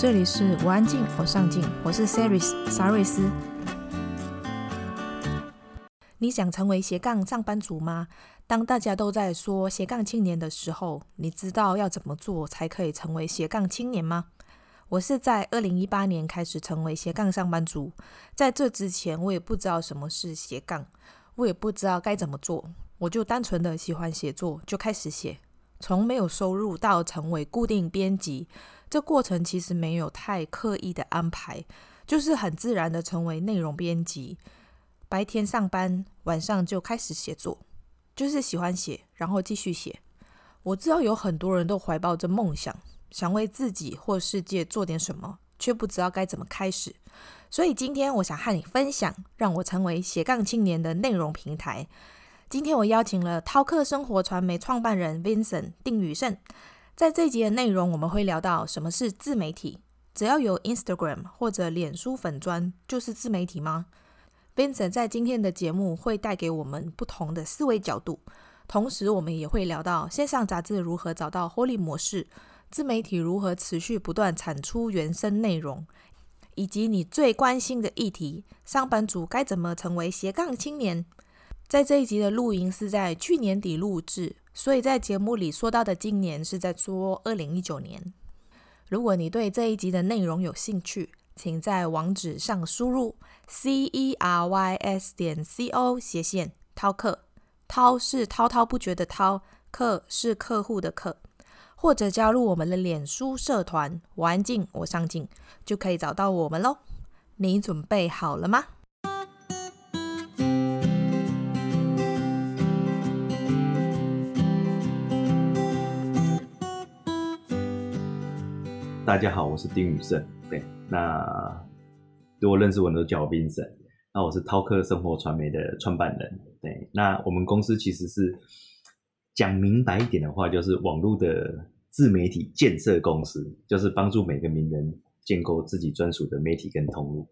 这里是我安静，我上进，我是 Saris 沙瑞斯。你想成为斜杠上班族吗？当大家都在说斜杠青年的时候，你知道要怎么做才可以成为斜杠青年吗？我是在二零一八年开始成为斜杠上班族，在这之前我也不知道什么是斜杠，我也不知道该怎么做，我就单纯的喜欢写作，就开始写。从没有收入到成为固定编辑，这过程其实没有太刻意的安排，就是很自然的成为内容编辑。白天上班，晚上就开始写作，就是喜欢写，然后继续写。我知道有很多人都怀抱着梦想，想为自己或世界做点什么，却不知道该怎么开始。所以今天我想和你分享，让我成为斜杠青年的内容平台。今天我邀请了饕客生活传媒创办人 Vincent 丁宇胜，在这集的内容，我们会聊到什么是自媒体。只要有 Instagram 或者脸书粉专，就是自媒体吗？Vincent 在今天的节目会带给我们不同的思维角度，同时我们也会聊到线上杂志如何找到获利模式，自媒体如何持续不断产出原生内容，以及你最关心的议题：上班族该怎么成为斜杠青年。在这一集的录音是在去年底录制，所以在节目里说到的今年是在说二零一九年。如果你对这一集的内容有兴趣，请在网址上输入 c e r y s 点 c o 斜线饕客，滔是滔滔不绝的滔，客是客户的客，或者加入我们的脸书社团“我安静，我上镜”，就可以找到我们喽。你准备好了吗？大家好，我是丁宇胜。对，那如果认识我的都叫我 Vincent。那我是饕客生活传媒的创办人。对，那我们公司其实是讲明白一点的话，就是网络的自媒体建设公司，就是帮助每个名人建构自己专属的媒体跟通路。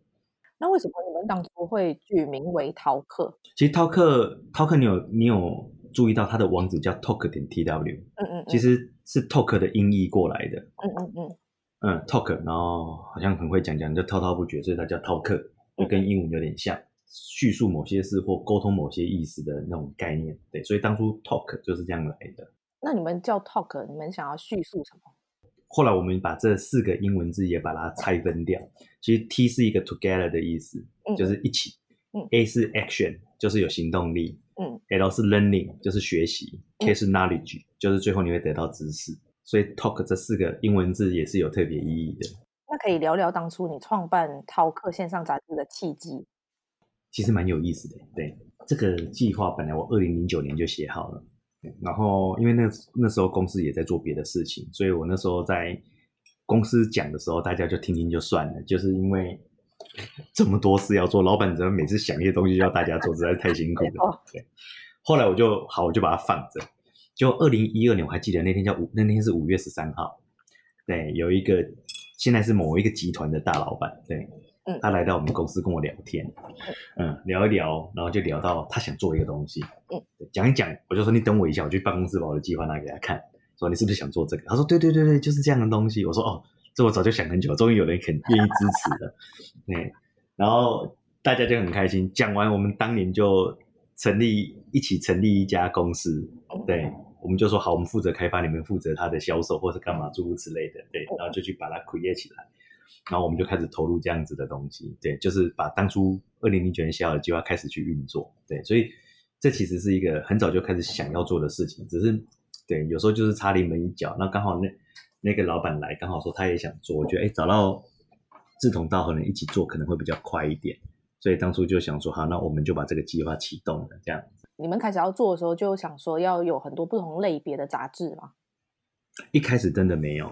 那为什么你们当初会取名为饕客？其实饕客，饕客，你有你有注意到它的网址叫 talk 点 tw？嗯嗯，其实是 talk 的音译过来的。嗯嗯嗯。嗯，talk，然后好像很会讲讲，就滔滔不绝，所以它叫 talk，，就跟英文有点像，叙述某些事或沟通某些意思的那种概念。对，所以当初 talk 就是这样来的。那你们叫 talk，你们想要叙述什么？后来我们把这四个英文字也把它拆分掉。其实 T 是一个 together 的意思，就是一起。嗯。A 是 action，就是有行动力。嗯。L 是 learning，就是学习。K 是 knowledge，就是最后你会得到知识。所以 talk 这四个英文字也是有特别意义的。那可以聊聊当初你创办饕客线上杂志的契机？其实蛮有意思的。对，这个计划本来我二零零九年就写好了，然后因为那那时候公司也在做别的事情，所以我那时候在公司讲的时候，大家就听听就算了。就是因为 这么多事要做，老板怎么每次想一些东西要大家做，实在是太辛苦了。对，后来我就好，我就把它放着。就二零一二年，我还记得那天叫五，那天是五月十三号。对，有一个现在是某一个集团的大老板，对，嗯，他来到我们公司跟我聊天，嗯，聊一聊，然后就聊到他想做一个东西，嗯，讲一讲，我就说你等我一下，我去办公室把我的计划拿给他看，说你是不是想做这个？他说对对对对，就是这样的东西。我说哦，这我早就想很久，终于有人肯愿意支持了，对，然后大家就很开心。讲完，我们当年就成立一起成立一家公司，对。我们就说好，我们负责开发，你们负责它的销售或者干嘛诸如此类的，对，然后就去把它 create 起来，然后我们就开始投入这样子的东西，对，就是把当初二零零九年写好的计划开始去运作，对，所以这其实是一个很早就开始想要做的事情，只是对，有时候就是差临门一脚，那刚好那那个老板来，刚好说他也想做，我觉得哎，找到志同道合的人一起做可能会比较快一点，所以当初就想说好，那我们就把这个计划启动了，这样。你们开始要做的时候，就想说要有很多不同类别的杂志吗？一开始真的没有，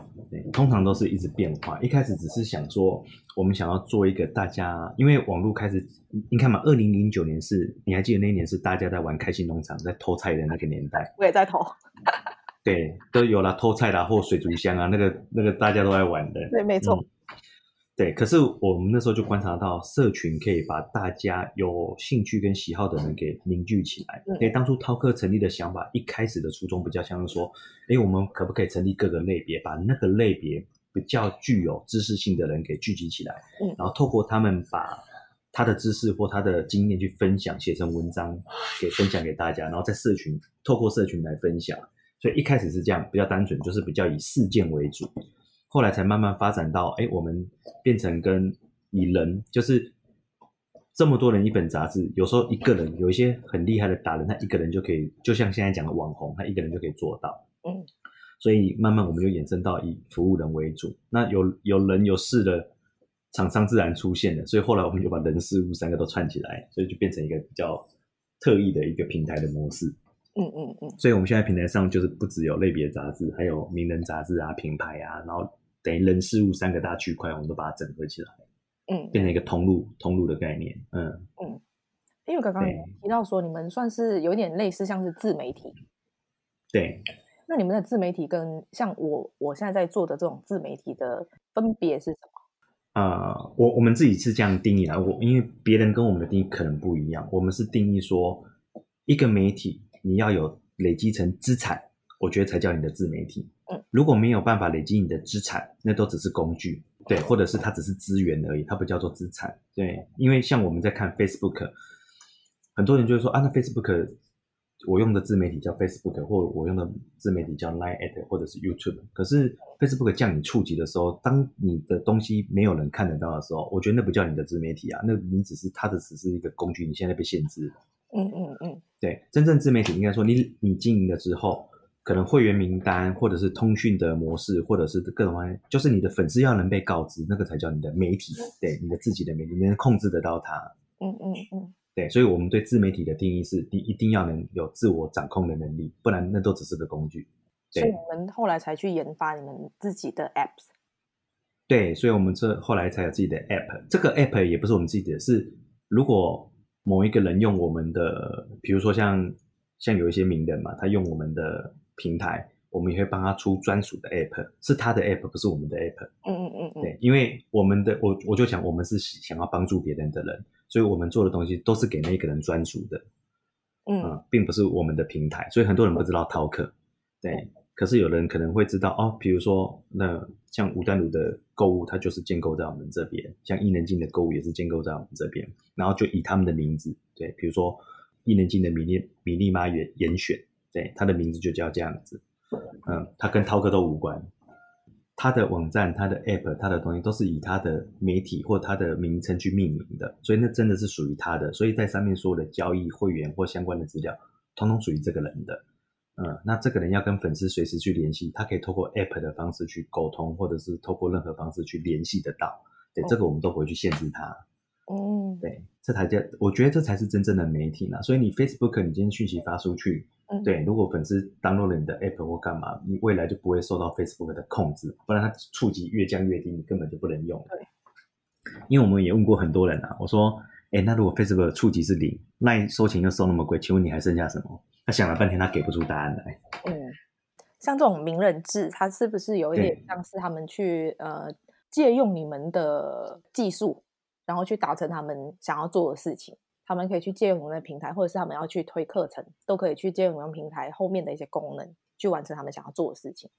通常都是一直变化。一开始只是想说，我们想要做一个大家，因为网络开始，你看嘛，二零零九年是，你还记得那一年是大家在玩开心农场，在偷菜的那个年代。我也在偷。对，都有了偷菜啦，或水族箱啊，那个那个大家都在玩的。对，没错。嗯对，可是我们那时候就观察到，社群可以把大家有兴趣跟喜好的人给凝聚起来。所以当初涛客成立的想法，一开始的初衷比较像是说，哎，我们可不可以成立各个类别，把那个类别比较具有知识性的人给聚集起来，嗯，然后透过他们把他的知识或他的经验去分享，写成文章给分享给大家，然后在社群透过社群来分享。所以一开始是这样，比较单纯，就是比较以事件为主，后来才慢慢发展到，哎，我们变成跟以人，就是这么多人一本杂志，有时候一个人有一些很厉害的达人，他一个人就可以，就像现在讲的网红，他一个人就可以做到。嗯，所以慢慢我们就衍生到以服务人为主，那有有人有事的厂商自然出现了，所以后来我们就把人事物三个都串起来，所以就变成一个比较特异的一个平台的模式。嗯嗯嗯，所以我们现在平台上就是不只有类别杂志，还有名人杂志啊、品牌啊，然后等于人事物三个大区块，我们都把它整合起来，嗯，变成一个通路通路的概念，嗯嗯，因为刚刚提到说你们算是有点类似像是自媒体，对，那你们的自媒体跟像我我现在在做的这种自媒体的分别是什么？啊、呃，我我们自己是这样定义的，我因为别人跟我们的定义可能不一样，我们是定义说一个媒体。你要有累积成资产，我觉得才叫你的自媒体。嗯，如果没有办法累积你的资产，那都只是工具，对，或者是它只是资源而已，它不叫做资产。对，因为像我们在看 Facebook，很多人就会说啊，那 Facebook 我用的自媒体叫 Facebook，或我用的自媒体叫 Line@ 或者是 YouTube。可是 Facebook 降你触及的时候，当你的东西没有人看得到的时候，我觉得那不叫你的自媒体啊，那你只是它的只是一个工具，你现在被限制了。嗯嗯嗯，对，真正自媒体应该说你，你你经营了之后，可能会员名单，或者是通讯的模式，或者是各种方面，就是你的粉丝要能被告知，那个才叫你的媒体。对，你的自己的媒体，你能控制得到它。嗯嗯嗯，对，所以我们对自媒体的定义是，你一定要能有自我掌控的能力，不然那都只是个工具。对，所以你们后来才去研发你们自己的 apps。对，所以我们这后来才有自己的 app。这个 app 也不是我们自己的，是如果。某一个人用我们的，比如说像像有一些名人嘛，他用我们的平台，我们也会帮他出专属的 app，是他的 app，不是我们的 app。嗯嗯嗯嗯。对，因为我们的我我就想，我们是想要帮助别人的人，所以我们做的东西都是给那个人专属的。嗯，嗯，并不是我们的平台，所以很多人不知道 Talker。对。可是有人可能会知道哦，比如说那像吴丹如的购物，它就是建构在我们这边；像伊能静的购物也是建构在我们这边。然后就以他们的名字，对，比如说伊能静的米粒米粒妈严严选，对，他的名字就叫这样子。嗯，他跟涛哥都无关，他的网站、他的 App、他的东西都是以他的媒体或他的名称去命名的，所以那真的是属于他的。所以在上面所有的交易、会员或相关的资料，通通属于这个人的。嗯，那这个人要跟粉丝随时去联系，他可以透过 App 的方式去沟通，或者是透过任何方式去联系得到。对，这个我们都不会去限制他。嗯，对，这才叫我觉得这才是真正的媒体呢。所以你 Facebook 你今天讯息发出去，嗯，对，如果粉丝 download 了你的 App 或干嘛，你未来就不会受到 Facebook 的控制，不然它触及越降越低，你根本就不能用。对，因为我们也问过很多人啊，我说，哎，那如果 Facebook 触及是零，那收钱又收那么贵，请问你还剩下什么？他想了半天，他给不出答案来。嗯，像这种名人制，他是不是有一点像是他们去呃借用你们的技术，然后去达成他们想要做的事情？他们可以去借用我们的平台，或者是他们要去推课程，都可以去借用我们平台后面的一些功能，去完成他们想要做的事情。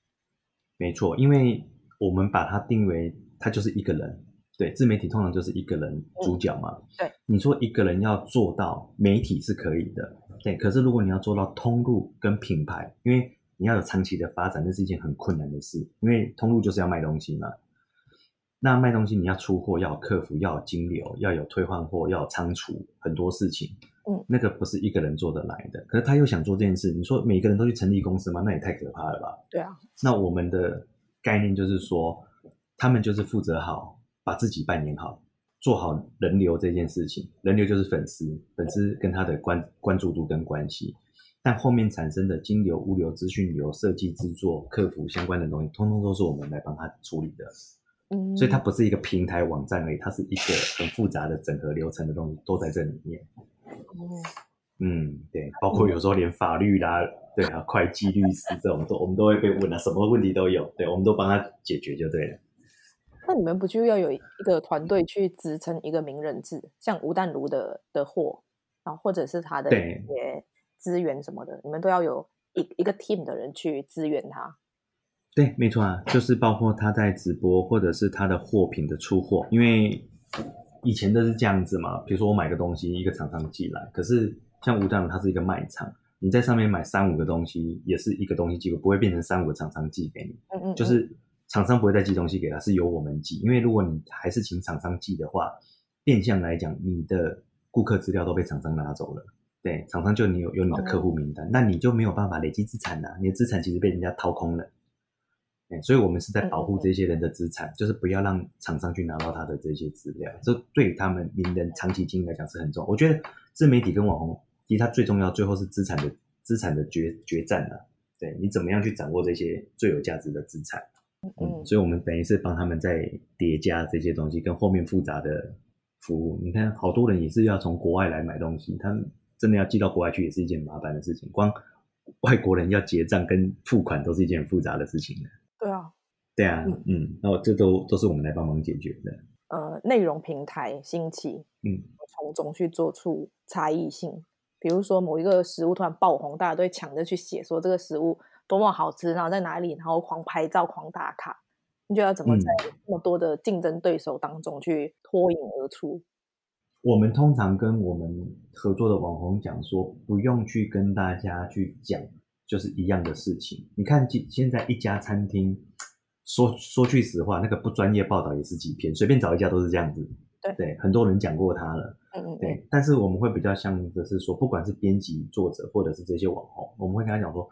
没错，因为我们把它定为它就是一个人。对，自媒体通常就是一个人主角嘛。嗯、对，你说一个人要做到媒体是可以的。对，可是如果你要做到通路跟品牌，因为你要有长期的发展，那是一件很困难的事。因为通路就是要卖东西嘛，那卖东西你要出货，要有客服，要有金流，要有退换货，要有仓储，很多事情。嗯，那个不是一个人做得来的。可是他又想做这件事，你说每个人都去成立公司吗？那也太可怕了吧？对啊。那我们的概念就是说，他们就是负责好，把自己扮演好。做好人流这件事情，人流就是粉丝，粉丝跟他的关关注度跟关系，但后面产生的金流、物流、资讯流、设计、制作、客服相关的东西，通通都是我们来帮他处理的。嗯，所以它不是一个平台网站而已，它是一个很复杂的整合流程的东西都在这里面。哦，嗯，对，包括有时候连法律啦，对啊，会计、律师这种都我们都会被问啊，什么问题都有，对，我们都帮他解决就对了。那你们不就要有一个团队去支撑一个名人制，像吴淡如的的货，然后或者是他的一些资源什么的，你们都要有一一个 team 的人去支援他。对，没错啊，就是包括他在直播，或者是他的货品的出货，因为以前都是这样子嘛。比如说我买个东西，一个厂商寄来，可是像吴站它是一个卖场，你在上面买三五个东西，也是一个东西寄，不会变成三五个厂商寄给你。嗯嗯，就是厂商不会再寄东西给他，是由我们寄。因为如果你还是请厂商寄的话，变相来讲，你的顾客资料都被厂商拿走了。对，厂商就你有有你的客户名单，嗯、那你就没有办法累积资产了，你的资产其实被人家掏空了。所以，我们是在保护这些人的资产，嗯、就是不要让厂商去拿到他的这些资料。这对他们名人长期经营来讲是很重要。我觉得自媒体跟网红，其实它最重要，最后是资产的资产的决决战了。对，你怎么样去掌握这些最有价值的资产？嗯，嗯，所以我们等于是帮他们在叠加这些东西，跟后面复杂的服务。你看，好多人也是要从国外来买东西，他们真的要寄到国外去，也是一件麻烦的事情。光外国人要结账跟付款，都是一件很复杂的事情的。对啊，对啊，嗯，那我这都都是我们来帮忙解决的。呃，内容平台兴起，嗯，从中去做出差异性。比如说某一个食物突然爆红，大家都会抢着去写说这个食物多么好吃，然后在哪里，然后狂拍照、狂打卡。你觉得要怎么在那么多的竞争对手当中去脱颖而出？我们通常跟我们合作的网红讲说，不用去跟大家去讲。就是一样的事情，你看，现现在一家餐厅，说说句实话，那个不专业报道也是几篇，随便找一家都是这样子。对对，很多人讲过他了。嗯嗯。对，但是我们会比较像的是说，不管是编辑、作者，或者是这些网红，我们会跟他讲说，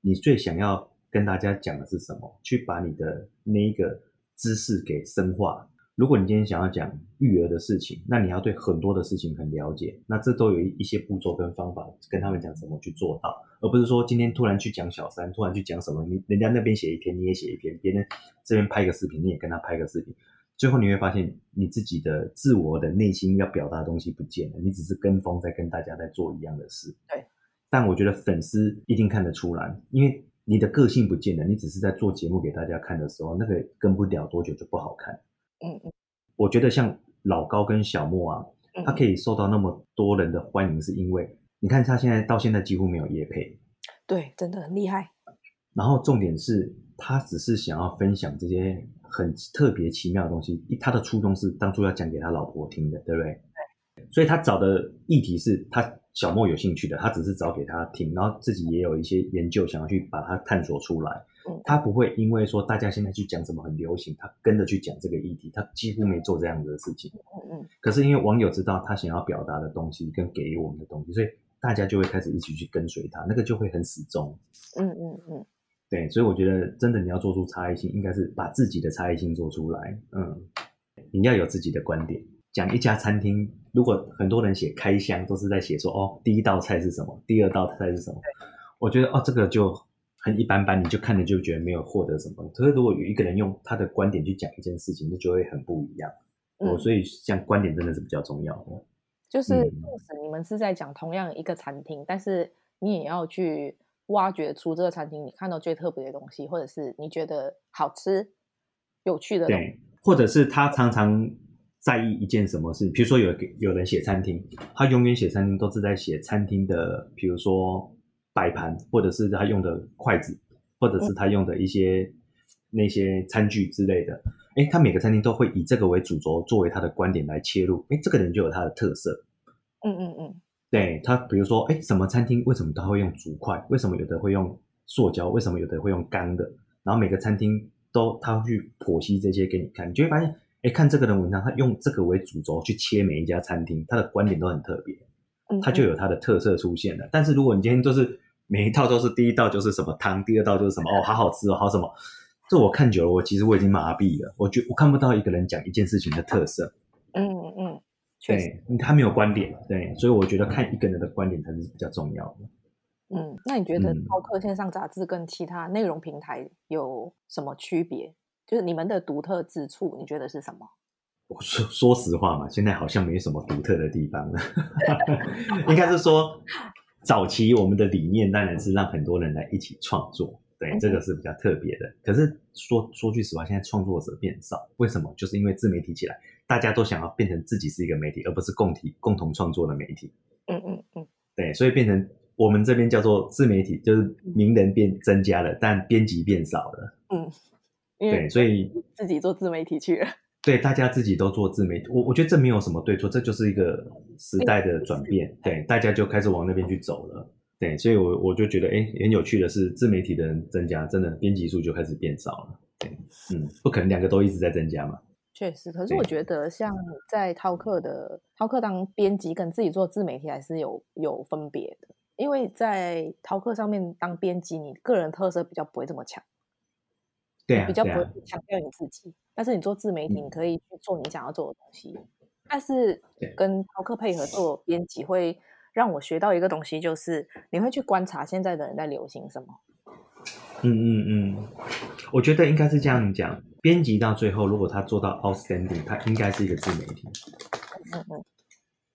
你最想要跟大家讲的是什么？去把你的那一个知识给深化。如果你今天想要讲育儿的事情，那你要对很多的事情很了解，那这都有一些步骤跟方法，跟他们讲怎么去做到，而不是说今天突然去讲小三，突然去讲什么，你人家那边写一篇，你也写一篇，别人这边拍个视频，你也跟他拍个视频，最后你会发现你自己的自我的内心要表达的东西不见了，你只是跟风在跟大家在做一样的事。对，但我觉得粉丝一定看得出来，因为你的个性不见了，你只是在做节目给大家看的时候，那个跟不了多久就不好看。嗯嗯，我觉得像老高跟小莫啊，他可以受到那么多人的欢迎，是因为你看他现在到现在几乎没有业配，对，真的很厉害。然后重点是他只是想要分享这些很特别奇妙的东西，他的初衷是当初要讲给他老婆听的，对不对？对。所以他找的议题是他小莫有兴趣的，他只是找给他听，然后自己也有一些研究，想要去把它探索出来。他不会因为说大家现在去讲什么很流行，他跟着去讲这个议题，他几乎没做这样子的事情。嗯嗯。可是因为网友知道他想要表达的东西跟给我们的东西，所以大家就会开始一起去跟随他，那个就会很始终。嗯嗯嗯。对，所以我觉得真的你要做出差异性，应该是把自己的差异性做出来。嗯，你要有自己的观点。讲一家餐厅，如果很多人写开箱，都是在写说哦，第一道菜是什么，第二道菜是什么，我觉得哦，这个就。很一般般，你就看着就觉得没有获得什么。可是如果有一个人用他的观点去讲一件事情，那就会很不一样。嗯，所以像观点真的是比较重要的。就是，你们是在讲同样一个餐厅，但是你也要去挖掘出这个餐厅你看到最特别的东西，或者是你觉得好吃、有趣的东西。对，或者是他常常在意一件什么事，比如说有有人写餐厅，他永远写餐厅都是在写餐厅的，比如说。摆盘，或者是他用的筷子，或者是他用的一些那些餐具之类的。诶，他每个餐厅都会以这个为主轴，作为他的观点来切入。诶，这个人就有他的特色。嗯嗯嗯，对他，比如说，诶，什么餐厅为什么他会用竹筷？为什么有的会用塑胶？为什么有的会用钢的？然后每个餐厅都他会去剖析这些给你看，你就会发现，诶，看这个人文章，他用这个为主轴去切每一家餐厅，他的观点都很特别，他就有他的特色出现了。但是如果你今天就是每一道都是第一道就是什么汤，第二道就是什么哦，好好吃哦，好什么？这我看久了，我其实我已经麻痹了。我觉我看不到一个人讲一件事情的特色。嗯嗯，对，他没有观点，对，所以我觉得看一个人的观点才是比较重要的。嗯，那你觉得饕客线上杂志跟其他内容平台有什么区别？就是你们的独特之处，你觉得是什么？我说说实话嘛，现在好像没什么独特的地方了，应该是说。早期我们的理念当然是让很多人来一起创作，对，这个是比较特别的。可是说说句实话，现在创作者变少，为什么？就是因为自媒体起来，大家都想要变成自己是一个媒体，而不是共体共同创作的媒体。嗯嗯嗯，对，所以变成我们这边叫做自媒体，就是名人变增加了，但编辑变少了。嗯，对，所以自己做自媒体去了。对，大家自己都做自媒体，我我觉得这没有什么对错，这就是一个时代的转变。对，大家就开始往那边去走了。对，所以我我就觉得，哎，很有趣的是，自媒体的人增加，真的编辑数就开始变少了。对，嗯，不可能两个都一直在增加嘛。确实，可是我觉得像在饕客的饕客当编辑，跟自己做自媒体还是有有分别的。因为在饕客上面当编辑，你个人特色比较不会这么强，对、啊，比较不会强调你自己。啊、但是你做自媒体，你可以去做你想要做的东西。嗯、但是跟饕客配合做编辑，会让我学到一个东西，就是你会去观察现在的人在流行什么。嗯嗯嗯，我觉得应该是这样讲。编辑到最后，如果他做到 outstanding，他应该是一个自媒体。嗯嗯。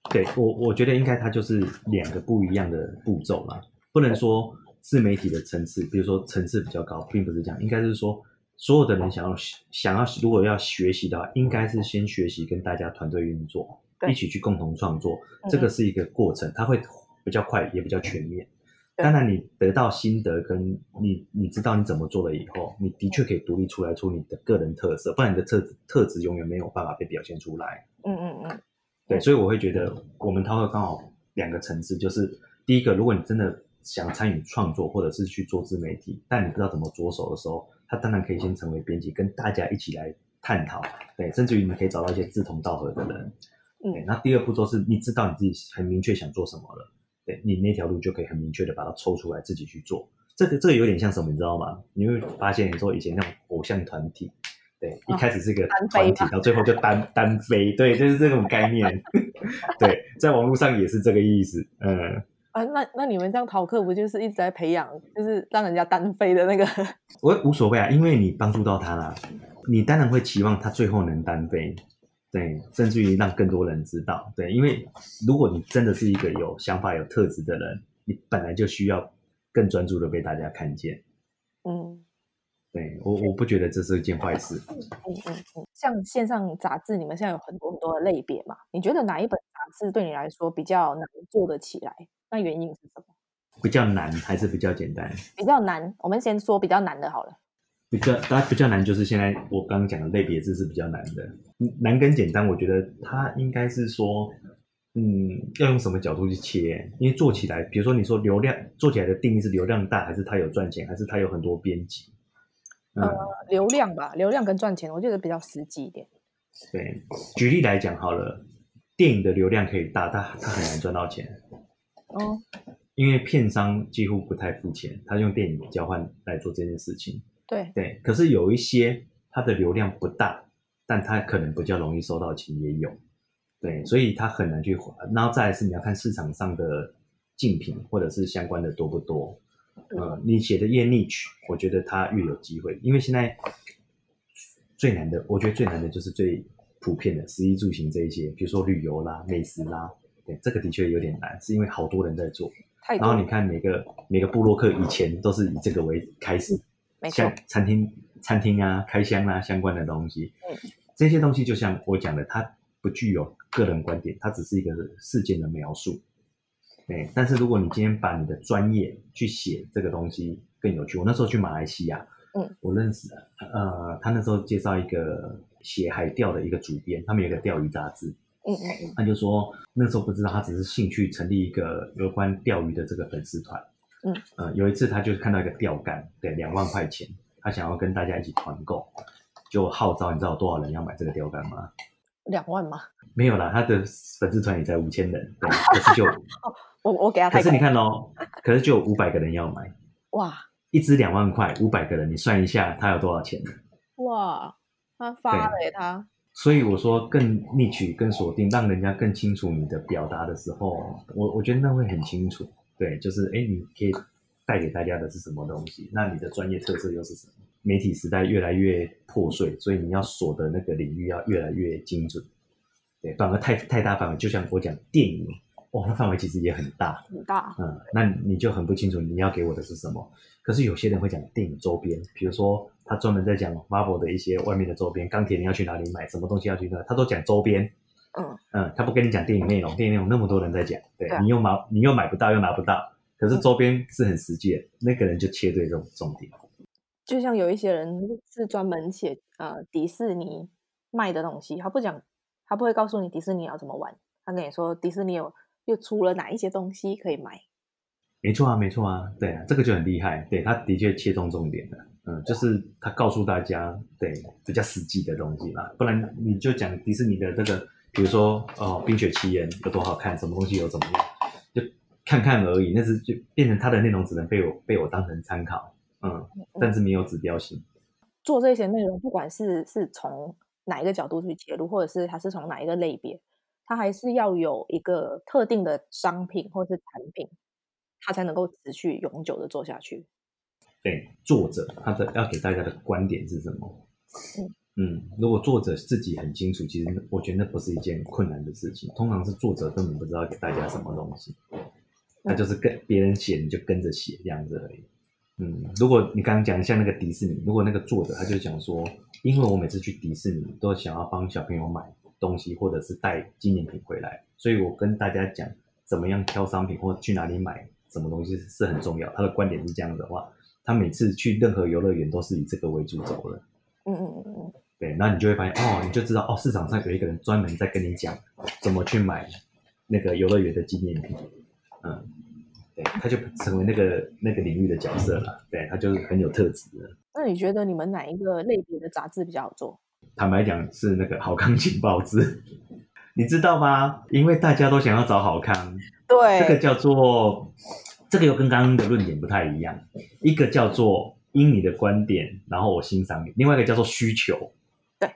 对我，我觉得应该它就是两个不一样的步骤啦，不能说自媒体的层次，比如说层次比较高，并不是这样，应该是说所有的人想要想要如果要学习的话，应该是先学习跟大家团队运作，一起去共同创作，这个是一个过程，它会比较快，也比较全面。当然，你得到心得跟你你知道你怎么做了以后，你的确可以独立出来出你的个人特色，不然你的特特质永远没有办法被表现出来。嗯嗯嗯。对，所以我会觉得我们涛哥刚好两个层次，就是第一个，如果你真的想参与创作或者是去做自媒体，但你不知道怎么着手的时候，他当然可以先成为编辑，跟大家一起来探讨，对，甚至于你可以找到一些志同道合的人。嗯，那第二步骤是你知道你自己很明确想做什么了，对，你那条路就可以很明确的把它抽出来自己去做。这个这个有点像什么，你知道吗？你会发现你说以前那种偶像团体。对，一开始是个团体，到最后就单单飞，对，就是这种概念。对，在网络上也是这个意思。嗯，啊，那那你们这样逃课不就是一直在培养，就是让人家单飞的那个？我无所谓啊，因为你帮助到他了，你当然会期望他最后能单飞，对，甚至于让更多人知道，对，因为如果你真的是一个有想法、有特质的人，你本来就需要更专注的被大家看见。嗯。对我，我不觉得这是一件坏事。嗯嗯嗯，像线上杂志，你们现在有很多很多的类别嘛？你觉得哪一本杂志对你来说比较难做得起来？那原因是什么？比较难还是比较简单？比较难，我们先说比较难的好了。比较，当然比较难，就是现在我刚刚讲的类别字是比较难的。难跟简单，我觉得它应该是说，嗯，要用什么角度去切？因为做起来，比如说你说流量，做起来的定义是流量大，还是它有赚钱，还是它有很多编辑？呃，流量吧，流量跟赚钱，我觉得比较实际一点。对，举例来讲好了，电影的流量可以大，它它很难赚到钱。哦。因为片商几乎不太付钱，他用电影交换来做这件事情。对对，可是有一些他的流量不大，但他可能比较容易收到钱也有。对，所以他很难去。然后再来是你要看市场上的竞品或者是相关的多不多。呃，你写的越 niche，我觉得他越有机会，因为现在最难的，我觉得最难的就是最普遍的食衣住行这一些，比如说旅游啦、美食啦，对，这个的确有点难，是因为好多人在做。然后你看每个每个部落客以前都是以这个为开始，像餐厅餐厅啊、开箱啊相关的东西，这些东西就像我讲的，它不具有个人观点，它只是一个事件的描述。对，但是如果你今天把你的专业去写这个东西更有趣。我那时候去马来西亚，嗯，我认识呃，他那时候介绍一个写海钓的一个主编，他们有一个钓鱼杂志，嗯嗯嗯，他就说那时候不知道他只是兴趣成立一个有关钓鱼的这个粉丝团，嗯，呃，有一次他就看到一个钓竿，对，两万块钱，他想要跟大家一起团购，就号召，你知道有多少人要买这个钓竿吗？两万吗？没有啦，他的粉丝团也才五千人，对，可是就哦。我我给他，可是你看哦，可是就有五百个人要买，哇！一支两万块，五百个人，你算一下，他有多少钱？哇！他发了耶他。所以我说更逆取、更锁定，让人家更清楚你的表达的时候，我我觉得那会很清楚。对，就是哎，你可以带给大家的是什么东西？那你的专业特色又是什么？媒体时代越来越破碎，所以你要锁的那个领域要越来越精准。对，反而太太大范围，就像我讲电影。哇，那范围其实也很大，很大。嗯，那你就很不清楚你要给我的是什么。可是有些人会讲电影周边，比如说他专门在讲 Marvel 的一些外面的周边，钢铁你要去哪里买，什么东西要去那，他都讲周边。嗯嗯，他不跟你讲电影内容，电影内容那么多人在讲，对，对你又买你又买不到又拿不到，可是周边是很实际的，嗯、那个人就切对这种重点。就像有一些人是专门写呃迪士尼卖的东西，他不讲，他不会告诉你迪士尼要怎么玩，他跟你说迪士尼有又出了哪一些东西可以买。没错啊，没错啊，对啊，这个就很厉害，对，他的确切中重点了，嗯，就是他告诉大家，对，比较实际的东西嘛，不然你就讲迪士尼的这个，比如说哦，冰雪奇缘有多好看，什么东西有怎么样，就看看而已，那是就变成它的内容只能被我被我当成参考，嗯，但是没有指标性。做这些内容，不管是是从哪一个角度去切入，或者是它是从哪一个类别，它还是要有一个特定的商品或是产品。他才能够持续永久的做下去。对，作者他的要给大家的观点是什么？嗯嗯，如果作者自己很清楚，其实我觉得那不是一件困难的事情。通常是作者根本不知道给大家什么东西，他就是跟别人写，你就跟着写这样子而已。嗯，如果你刚刚讲像那个迪士尼，如果那个作者他就讲说，因为我每次去迪士尼都想要帮小朋友买东西，或者是带纪念品回来，所以我跟大家讲怎么样挑商品或去哪里买。什么东西是很重要？他的观点是这样的话，他每次去任何游乐园都是以这个为主轴的。嗯嗯嗯嗯。对，那你就会发现哦，你就知道哦，市场上有一个人专门在跟你讲怎么去买那个游乐园的纪念品。嗯，对，他就成为那个那个领域的角色了。对，他就是很有特质的。那你觉得你们哪一个类别的杂志比较好做？坦白讲，是那个好康情报志。你知道吗？因为大家都想要找好康。对，这个叫做，这个又跟刚刚的论点不太一样。一个叫做因你的观点，然后我欣赏你；另外一个叫做需求。对，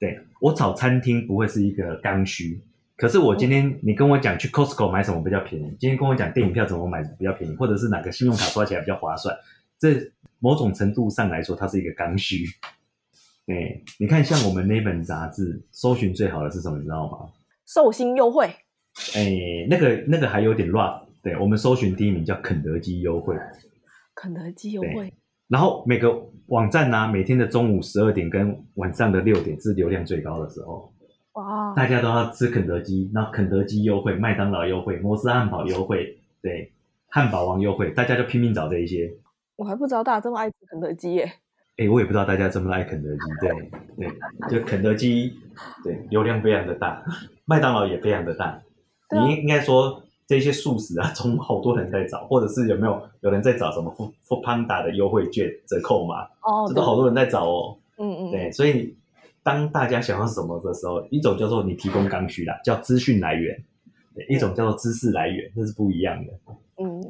对我找餐厅不会是一个刚需，可是我今天你跟我讲去 Costco 买什么比较便宜，今天跟我讲电影票怎么买比较便宜，或者是哪个信用卡刷起来比较划算，这某种程度上来说，它是一个刚需。对，你看像我们那本杂志，搜寻最好的是什么？你知道吗？寿星优惠。哎，那个那个还有点乱，对，我们搜寻第一名叫肯德基优惠，肯德基优惠。然后每个网站呢、啊，每天的中午十二点跟晚上的六点是流量最高的时候，哇！大家都要吃肯德基，那肯德基优惠、麦当劳优惠、摩斯汉堡优惠，对，汉堡王优惠，大家就拼命找这一些。我还不知道大家这么爱吃肯德基耶。哎，我也不知道大家这么爱肯德基，对对，就肯德基，对，流量非常的大，麦当劳也非常的大。你应应该说这些素食啊，中好多人在找，或者是有没有有人在找什么 foodpanda 的优惠券折扣码？哦，这都好多人在找哦。嗯嗯。对，所以当大家想要什么的时候，一种叫做你提供刚需啦，叫资讯来源；对，一种叫做知识来源，这是不一样的。嗯，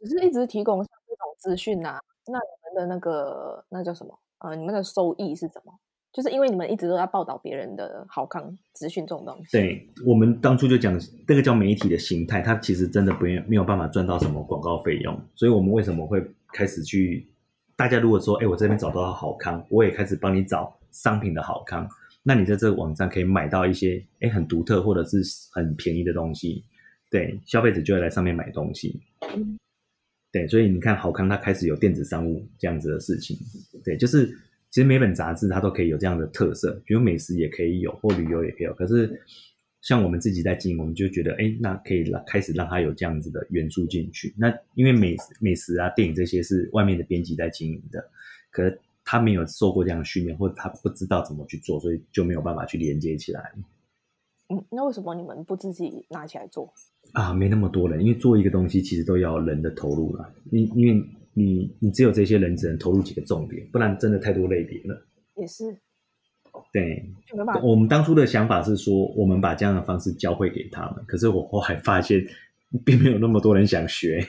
只是一直提供像这种资讯啊，那你们的那个那叫什么？呃，你们的收益是什么？就是因为你们一直都在报道别人的好康资讯这种东西。对，我们当初就讲这个叫媒体的形态，它其实真的不没有办法赚到什么广告费用。所以我们为什么会开始去？大家如果说，哎，我这边找到好康，我也开始帮你找商品的好康。那你在这个网站可以买到一些，哎，很独特或者是很便宜的东西。对，消费者就会来上面买东西。嗯。对，所以你看好康，它开始有电子商务这样子的事情。对，就是。其实每本杂志它都可以有这样的特色，比如美食也可以有，或旅游也可以有。可是像我们自己在经营，我们就觉得，哎，那可以让开始让它有这样子的元素进去。那因为美美食啊、电影这些是外面的编辑在经营的，可是他没有受过这样的训练，或者他不知道怎么去做，所以就没有办法去连接起来。嗯，那为什么你们不自己拿起来做？啊，没那么多人，因为做一个东西其实都要人的投入了。因因为。你你只有这些人只能投入几个重点，不然真的太多类别了。也是，对，我们当初的想法是说，我们把这样的方式教会给他们。可是我后来发现，并没有那么多人想学。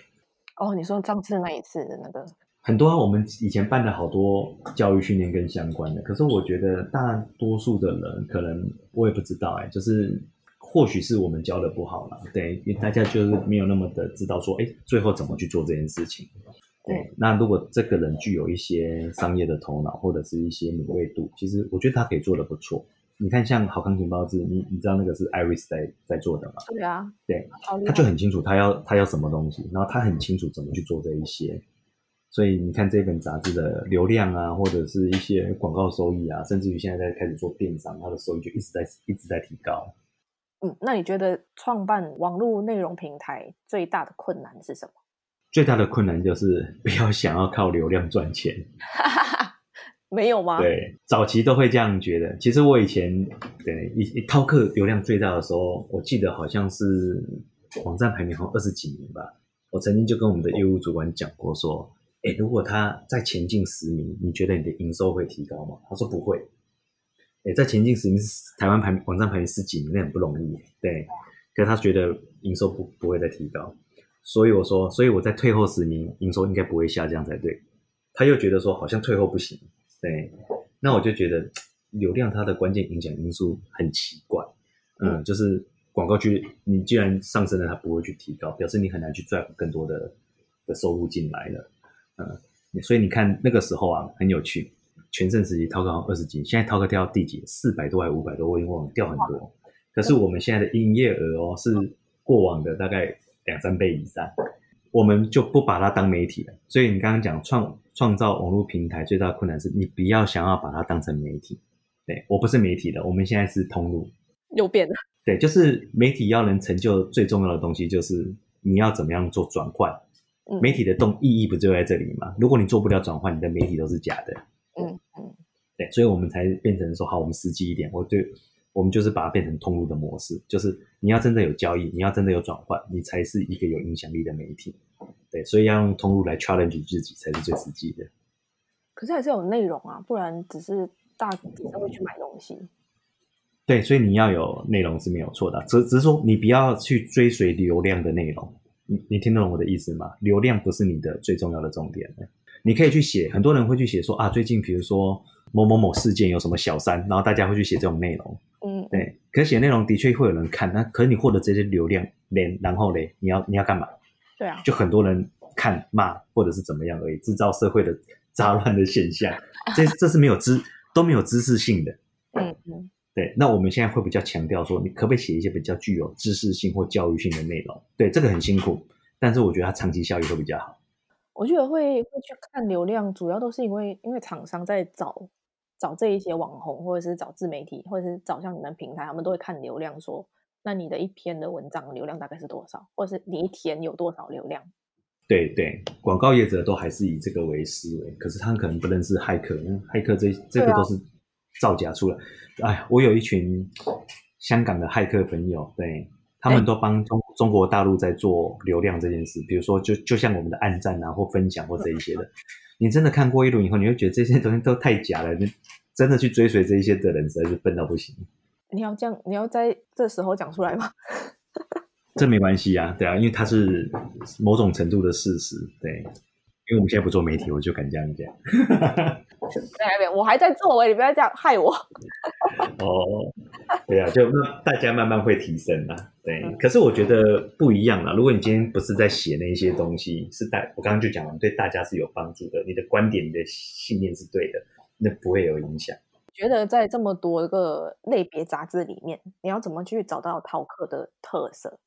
哦，你说上次那一次的那个很多啊，我们以前办的好多教育训练跟相关的，可是我觉得大多数的人可能我也不知道哎，就是或许是我们教的不好了，对，因为大家就是没有那么的知道说，哎，最后怎么去做这件事情。对，那如果这个人具有一些商业的头脑，或者是一些敏锐度，其实我觉得他可以做的不错。你看，像好康情报志，你你知道那个是 Iris 在在做的吗？对啊，对，他就很清楚他要他要什么东西，然后他很清楚怎么去做这一些。所以你看这本杂志的流量啊，或者是一些广告收益啊，甚至于现在在开始做电商，它的收益就一直在一直在提高。嗯，那你觉得创办网络内容平台最大的困难是什么？最大的困难就是不要想要靠流量赚钱。没有吗？对，早期都会这样觉得。其实我以前对一一饕客流量最大的时候，我记得好像是网站排名好像二十几名吧。我曾经就跟我们的业务主管讲过，说：“哎，如果他在前进十名，你觉得你的营收会提高吗？”他说：“不会。”哎，在前进十名是，台湾排名网站排名十几名，那很不容易。对，可是他觉得营收不不会再提高，所以我说，所以我在退后十名，营收应该不会下降才对。他又觉得说，好像退后不行。对，那我就觉得流量它的关键影响因素很奇怪，嗯，就是广告区你既然上升了，它不会去提高，表示你很难去赚更多的的收入进来了，嗯，所以你看那个时候啊，很有趣，全盛时期饕客二十几，现在涛哥掉到第几？四百多还五百多？我已经忘了，掉很多。可是我们现在的营业额哦，是过往的大概两三倍以上。我们就不把它当媒体了，所以你刚刚讲创创造网络平台最大的困难是你不要想要把它当成媒体。对，我不是媒体的，我们现在是通路。又变了。对，就是媒体要能成就最重要的东西，就是你要怎么样做转换。嗯。媒体的动意义不就在这里吗？如果你做不了转换，你的媒体都是假的。嗯嗯。对，所以我们才变成说，好，我们实际一点，我对。我们就是把它变成通路的模式，就是你要真的有交易，你要真的有转换，你才是一个有影响力的媒体。对，所以要用通路来 challenge 自己才是最实际的。可是还是有内容啊，不然只是大家会去买东西。对，所以你要有内容是没有错的，只只是说你不要去追随流量的内容。你你听得懂我的意思吗？流量不是你的最重要的重点。你可以去写，很多人会去写说啊，最近比如说某某某事件有什么小三，然后大家会去写这种内容。嗯，对，可写内容的确会有人看，那可是你获得这些流量，连然后嘞，你要你要干嘛？对啊，就很多人看骂或者是怎么样而已，制造社会的 杂乱的现象，这这是没有知都没有知识性的。嗯嗯，对，那我们现在会比较强调说，你可不可以写一些比较具有知识性或教育性的内容？对，这个很辛苦，但是我觉得它长期效益会比较好。我觉得会会去看流量，主要都是因为因为厂商在找。找这一些网红，或者是找自媒体，或者是找像你们平台，他们都会看流量，说那你的一篇的文章流量大概是多少，或者是你一天有多少流量？对对，广告业者都还是以这个为思维，可是他们可能不认识骇客，因为骇客这这个都是造假出来。啊、哎，我有一群香港的骇客朋友，对，他们都帮中中国大陆在做流量这件事，比如说就就像我们的暗赞啊或分享或这一些的。你真的看过一轮以后，你会觉得这些东西都太假了。你真的去追随这一些的人，实在是笨到不行。你要这样，你要在这时候讲出来吗？这没关系啊，对啊，因为它是某种程度的事实，对。因为我们现在不做媒体，我就敢这样讲。对，我还在做，你不要这样害我。哦，对啊，就那大家慢慢会提升啦。对，可是我觉得不一样啦。如果你今天不是在写那些东西，是大我刚刚就讲了，对大家是有帮助的，你的观点、你的信念是对的，那不会有影响。觉得在这么多个类别杂志里面，你要怎么去找到饕客的特色？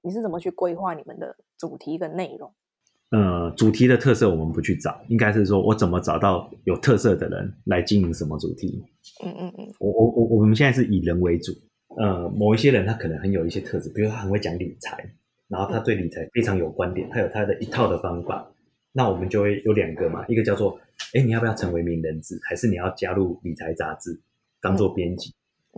你是怎么去规划你们的主题跟内容？呃，主题的特色我们不去找，应该是说我怎么找到有特色的人来经营什么主题。嗯嗯嗯，我我我我们现在是以人为主。呃，某一些人他可能很有一些特质，比如他很会讲理财，然后他对理财非常有观点，他有他的一套的方法。那我们就会有两个嘛，一个叫做，哎，你要不要成为名人志，还是你要加入理财杂志当做编辑？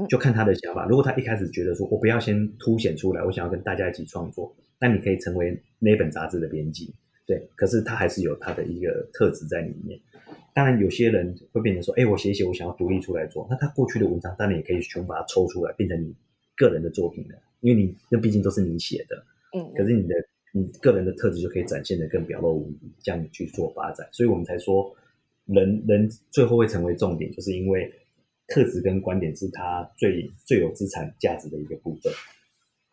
就看他的想法。如果他一开始觉得说我不要先凸显出来，我想要跟大家一起创作，那你可以成为那本杂志的编辑。对，可是他还是有他的一个特质在里面。当然，有些人会变成说：“哎，我写一写，我想要独立出来做。”那他过去的文章，当然也可以全部把它抽出来，变成你个人的作品了。因为你那毕竟都是你写的，嗯。可是你的你个人的特质就可以展现得更表露无遗，这样去做发展。所以我们才说，人人最后会成为重点，就是因为特质跟观点是他最最有资产价值的一个部分。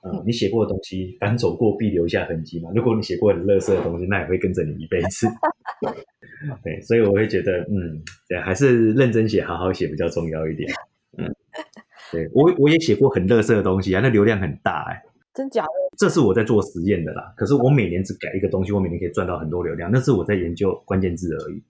嗯，你写过的东西，凡走过必留下痕迹嘛。如果你写过很垃圾的东西，那也会跟着你一辈子。对，所以我会觉得，嗯，对，还是认真写、好好写比较重要一点。嗯，对我我也写过很垃圾的东西啊，那流量很大哎、欸，真假的？这是我在做实验的啦。可是我每年只改一个东西，我每年可以赚到很多流量，那是我在研究关键字而已。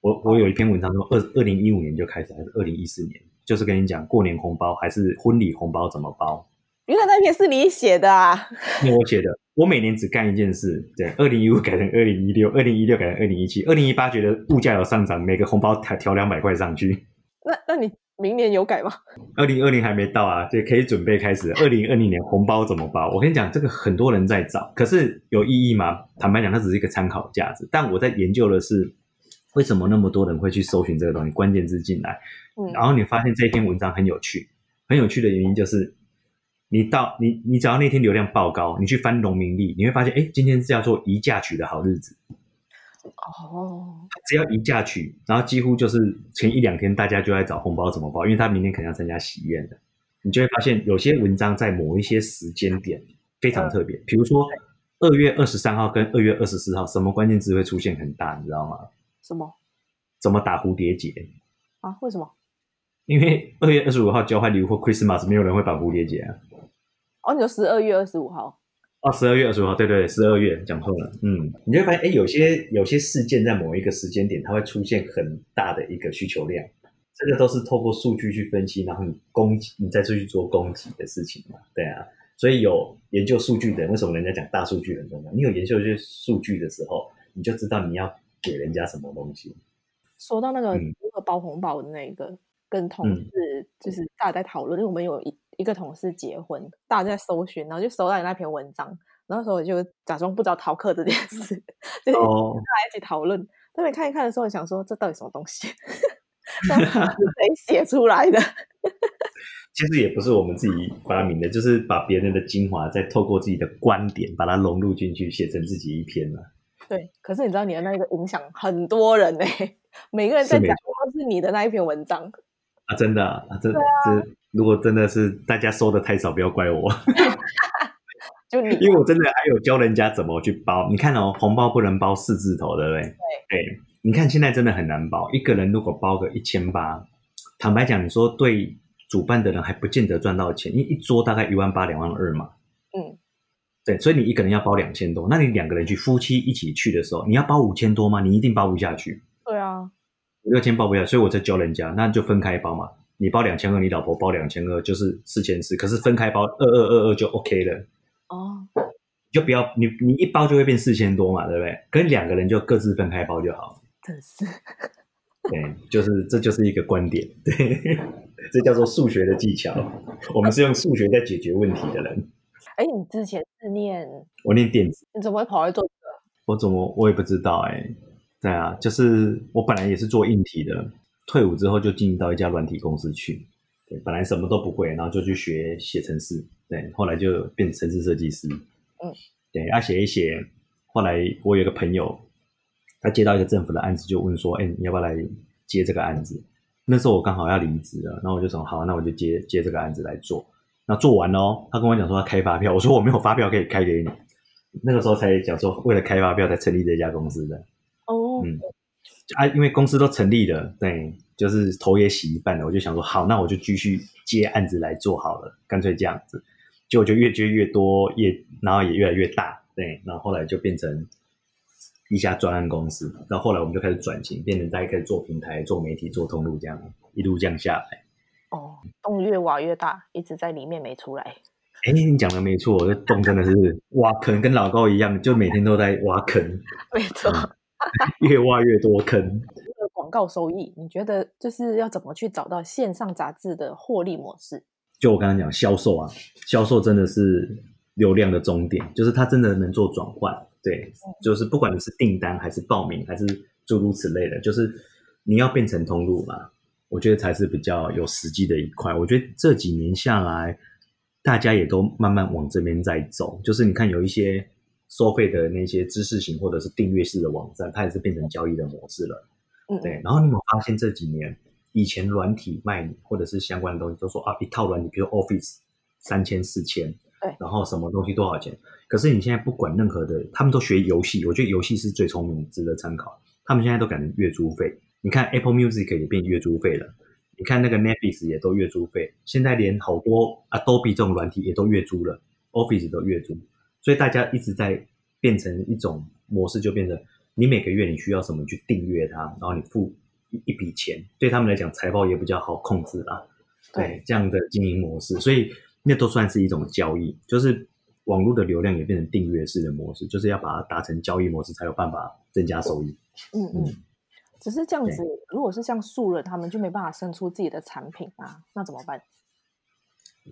我我有一篇文章说，二二零一五年就开始，还是二零一四年，就是跟你讲过年红包还是婚礼红包怎么包。原来那篇是你写的啊？那我写的。我每年只干一件事，对，二零一五改成二零一六，二零一六改成二零一七，二零一八觉得物价有上涨，每个红包调调两百块上去。那那你明年有改吗？二零二零还没到啊，就，可以准备开始。二零二零年红包怎么包？我跟你讲，这个很多人在找，可是有意义吗？坦白讲，它只是一个参考价值。但我在研究的是，为什么那么多人会去搜寻这个东西？关键字进来，嗯，然后你发现这篇文章很有趣，很有趣的原因就是。你到你你只要那天流量爆高，你去翻农民历，你会发现，哎，今天是叫做移嫁娶的好日子。哦，只要移嫁娶，然后几乎就是前一两天大家就在找红包怎么包，因为他明天可能要参加喜宴的。你就会发现有些文章在某一些时间点非常特别，嗯、比如说二月二十三号跟二月二十四号，什么关键字会出现很大，你知道吗？什么？怎么打蝴蝶结？啊？为什么？因为二月二十五号交换礼物或 Christmas，没有人会绑蝴蝶结啊。哦，你说十二月二十五号？哦，十二月二十五号，对对对，十二月讲错了。嗯，你就会发现，哎，有些有些事件在某一个时间点，它会出现很大的一个需求量。这个都是透过数据去分析，然后你供给，你再出去做供给的事情嘛。对啊，所以有研究数据的人，为什么人家讲大数据很重要？你有研究一些数据的时候，你就知道你要给人家什么东西。说到那个如何包红包的那个，嗯、跟同事就是大家在讨论，因为我们有一。一个同事结婚，大家在搜寻，然后就搜到你那篇文章，然后时候我就假装不知道逃课这件事，就大家一起讨论。特别看一看的时候，想说这到底什么东西？谁写出来的？其实也不是我们自己发明的，就是把别人的精华，再透过自己的观点，把它融入进去，写成自己一篇了。对，可是你知道你的那个影响很多人呢，每个人在讲都是你的那一篇文章啊，真的啊，这这。如果真的是大家收的太少，不要怪我。就你，因为我真的还有教人家怎么去包。你看哦，红包不能包四字头，对不对？对。对，你看现在真的很难包。一个人如果包个一千八，坦白讲，你说对主办的人还不见得赚到钱，因为一桌大概一万八、两万二嘛。嗯。对，所以你一个人要包两千多，那你两个人去，夫妻一起去的时候，你要包五千多吗？你一定包不下去。对啊。六千包不下，所以我在教人家，那就分开包嘛。你包两千二，你老婆包两千二，就是四千四。可是分开包二二二二就 OK 了。哦，就不要你你一包就会变四千多嘛，对不对？跟两个人就各自分开包就好。真是。对，就是这就是一个观点。对，这叫做数学的技巧。我们是用数学在解决问题的人。哎，你之前是念？我念电子。你怎么会跑来做这个？我怎么我也不知道哎。对啊，就是我本来也是做硬体的。退伍之后就进到一家软体公司去，对，本来什么都不会，然后就去学写程式，对，后来就变成程式设计师，嗯，对，要写一写。后来我有个朋友，他接到一个政府的案子，就问说：“哎，你要不要来接这个案子？”那时候我刚好要离职了，然后我就说：“好，那我就接接这个案子来做。”那做完哦，他跟我讲说他开发票，我说我没有发票可以开给你。那个时候才讲说，为了开发票才成立这家公司的。哦，嗯。啊，因为公司都成立了，对，就是头也洗一半了，我就想说，好，那我就继续接案子来做好了，干脆这样子，结果就越接越多，越然后也越来越大，对，然后后来就变成一家专案公司，然后后来我们就开始转型，变成大家可以做平台、做媒体、做通路这样，一路这样下来。哦，洞越挖越大，一直在里面没出来。哎，你讲的没错，这洞真的是挖坑，跟老高一样，就每天都在挖坑。没错。嗯 越挖越多坑。这个广告收益，你觉得就是要怎么去找到线上杂志的获利模式？就我刚刚讲销售啊，销售真的是流量的终点，就是它真的能做转换。对，就是不管你是订单还是报名还是诸如此类的，就是你要变成通路嘛，我觉得才是比较有实际的一块。我觉得这几年下来，大家也都慢慢往这边在走，就是你看有一些。收费的那些知识型或者是订阅式的网站，它也是变成交易的模式了。嗯，对。然后你有没有发现这几年，以前软体卖你或者是相关的东西，都说啊，一套软体，比如 Office 三千四千，对，然后什么东西多少钱？可是你现在不管任何的，他们都学游戏，我觉得游戏是最聪明，值得参考。他们现在都改成月租费。你看 Apple Music 也变月租费了，你看那个 Netflix 也都月租费，现在连好多 Adobe 这种软体也都月租了，Office 都月租。所以大家一直在变成一种模式，就变成你每个月你需要什么去订阅它，然后你付一一笔钱，对他们来讲财报也比较好控制啦。对，对这样的经营模式，所以那都算是一种交易，就是网络的流量也变成订阅式的模式，就是要把它达成交易模式，才有办法增加收益。嗯嗯，嗯，只是这样子，如果是像素人，他们就没办法生出自己的产品啊，那怎么办？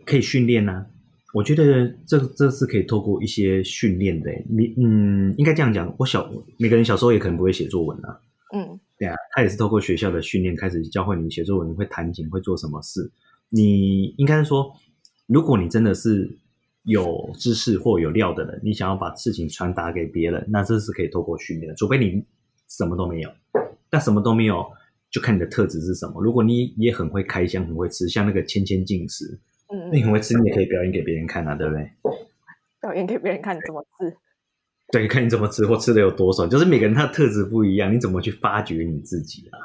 可以训练啊，我觉得这这是可以透过一些训练的。你嗯，应该这样讲，我小每个人小时候也可能不会写作文啊。嗯，对啊，他也是透过学校的训练开始教会你写作文，会弹琴，会做什么事。你应该是说，如果你真的是有知识或有料的人，你想要把事情传达给别人，那这是可以透过训练的。除非你什么都没有，但什么都没有，就看你的特质是什么。如果你也很会开箱，很会吃，像那个千千进食。嗯，那你很会吃，你也可以表演给别人看啊，对不对？表演给别人看你怎么吃？对，看你怎么吃或吃的有多爽。就是每个人他的特质不一样，你怎么去发掘你自己啊？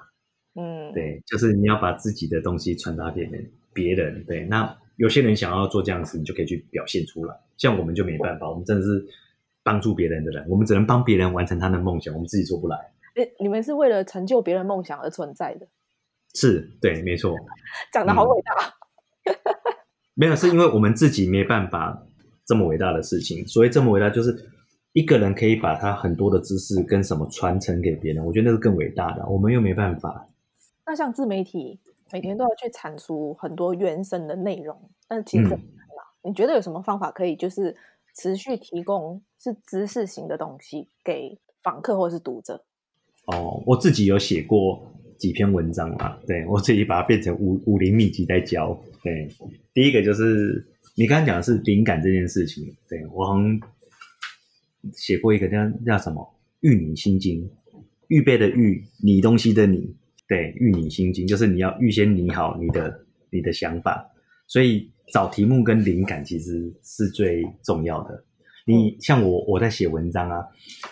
嗯，对，就是你要把自己的东西传达给别人。别人对，那有些人想要做这样的事，你就可以去表现出来。像我们就没办法，我们真的是帮助别人的人，我们只能帮别人完成他的梦想，我们自己做不来。诶，你们是为了成就别人梦想而存在的？是，对，没错。讲得好伟大。嗯没有，是因为我们自己没办法这么伟大的事情，所以这么伟大就是一个人可以把他很多的知识跟什么传承给别人，我觉得那是更伟大的。我们又没办法。那像自媒体每天都要去产出很多原生的内容，但其实、嗯、你觉得有什么方法可以就是持续提供是知识型的东西给访客或是读者？哦，我自己有写过几篇文章啦，对，我自己把它变成武武林秘籍在教。对，第一个就是你刚刚讲的是灵感这件事情。对，我好像写过一个叫叫什么“预拟心经”，预备的预，拟东西的拟。对，预拟心经就是你要预先拟好你的你的想法，所以找题目跟灵感其实是最重要的。你像我我在写文章啊，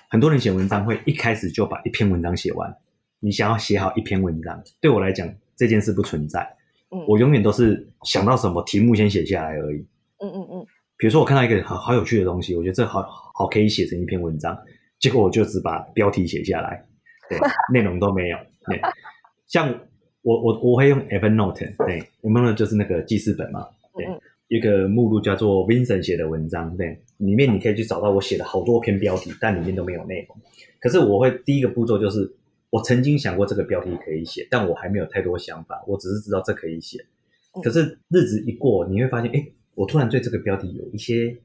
很多人写文章会一开始就把一篇文章写完。你想要写好一篇文章，对我来讲这件事不存在。我永远都是想到什么题目先写下来而已。嗯嗯嗯。比如说我看到一个好好有趣的东西，我觉得这好好可以写成一篇文章，结果我就只把标题写下来，对，内容都没有。对，像我我我会用 Evernote，对，Evernote 就是那个记事本嘛，对，一个目录叫做 Vincent 写的文章，对，里面你可以去找到我写了好多篇标题，但里面都没有内容。可是我会第一个步骤就是。我曾经想过这个标题可以写，但我还没有太多想法，我只是知道这可以写。可是日子一过，你会发现，哎，我突然对这个标题有一些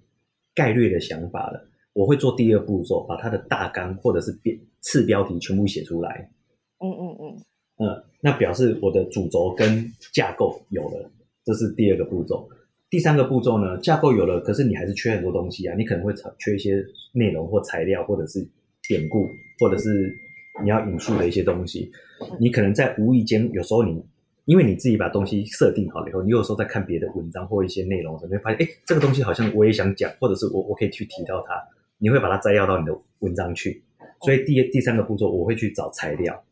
概略的想法了。我会做第二步骤，把它的大纲或者是标次标题全部写出来。嗯嗯嗯嗯，那表示我的主轴跟架构有了，这是第二个步骤。第三个步骤呢，架构有了，可是你还是缺很多东西啊，你可能会缺一些内容或材料，或者是典故，或者是。你要引述的一些东西，你可能在无意间，有时候你因为你自己把东西设定好了以后，你有时候在看别的文章或一些内容的时候，你会发现，哎，这个东西好像我也想讲，或者是我我可以去提到它，你会把它摘要到你的文章去。所以第第三个步骤，我会去找材料。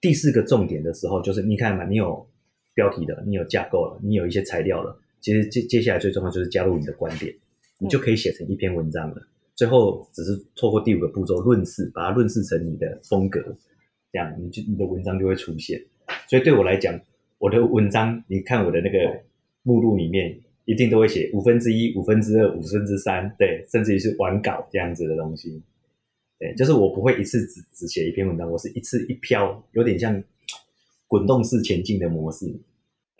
第四个重点的时候，就是你看嘛，你有标题的，你有架构了，你有一些材料了，其实接接下来最重要就是加入你的观点，你就可以写成一篇文章了。最后只是透过第五个步骤论述，把它论述成你的风格，这样你就你的文章就会出现。所以对我来讲，我的文章，你看我的那个目录里面，一定都会写五分之一、五分之二、五分之三，对，甚至于是完稿这样子的东西。对，就是我不会一次只只写一篇文章，我是一次一飘，有点像滚动式前进的模式。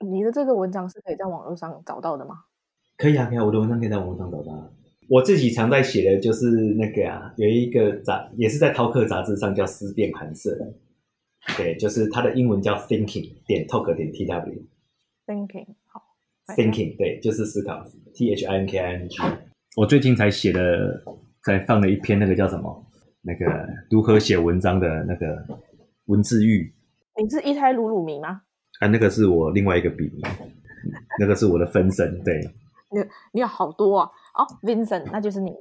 你的这个文章是可以在网络上找到的吗？可以啊，可以啊，我的文章可以在网络上找到。我自己常在写的就是那个啊，有一个杂也是在饕客杂志上叫思辨寒舍，对，就是它的英文叫 thinking 点 talk 点 tw。thinking 好，thinking 对，就是思考，t h i n k i n g。我最近才写的，才放了一篇那个叫什么，那个如何写文章的那个文字狱。你是一胎鲁鲁迷吗？啊，那个是我另外一个笔名，那个是我的分身，对。你你有好多啊。哦、oh，Vincent，那就是你的。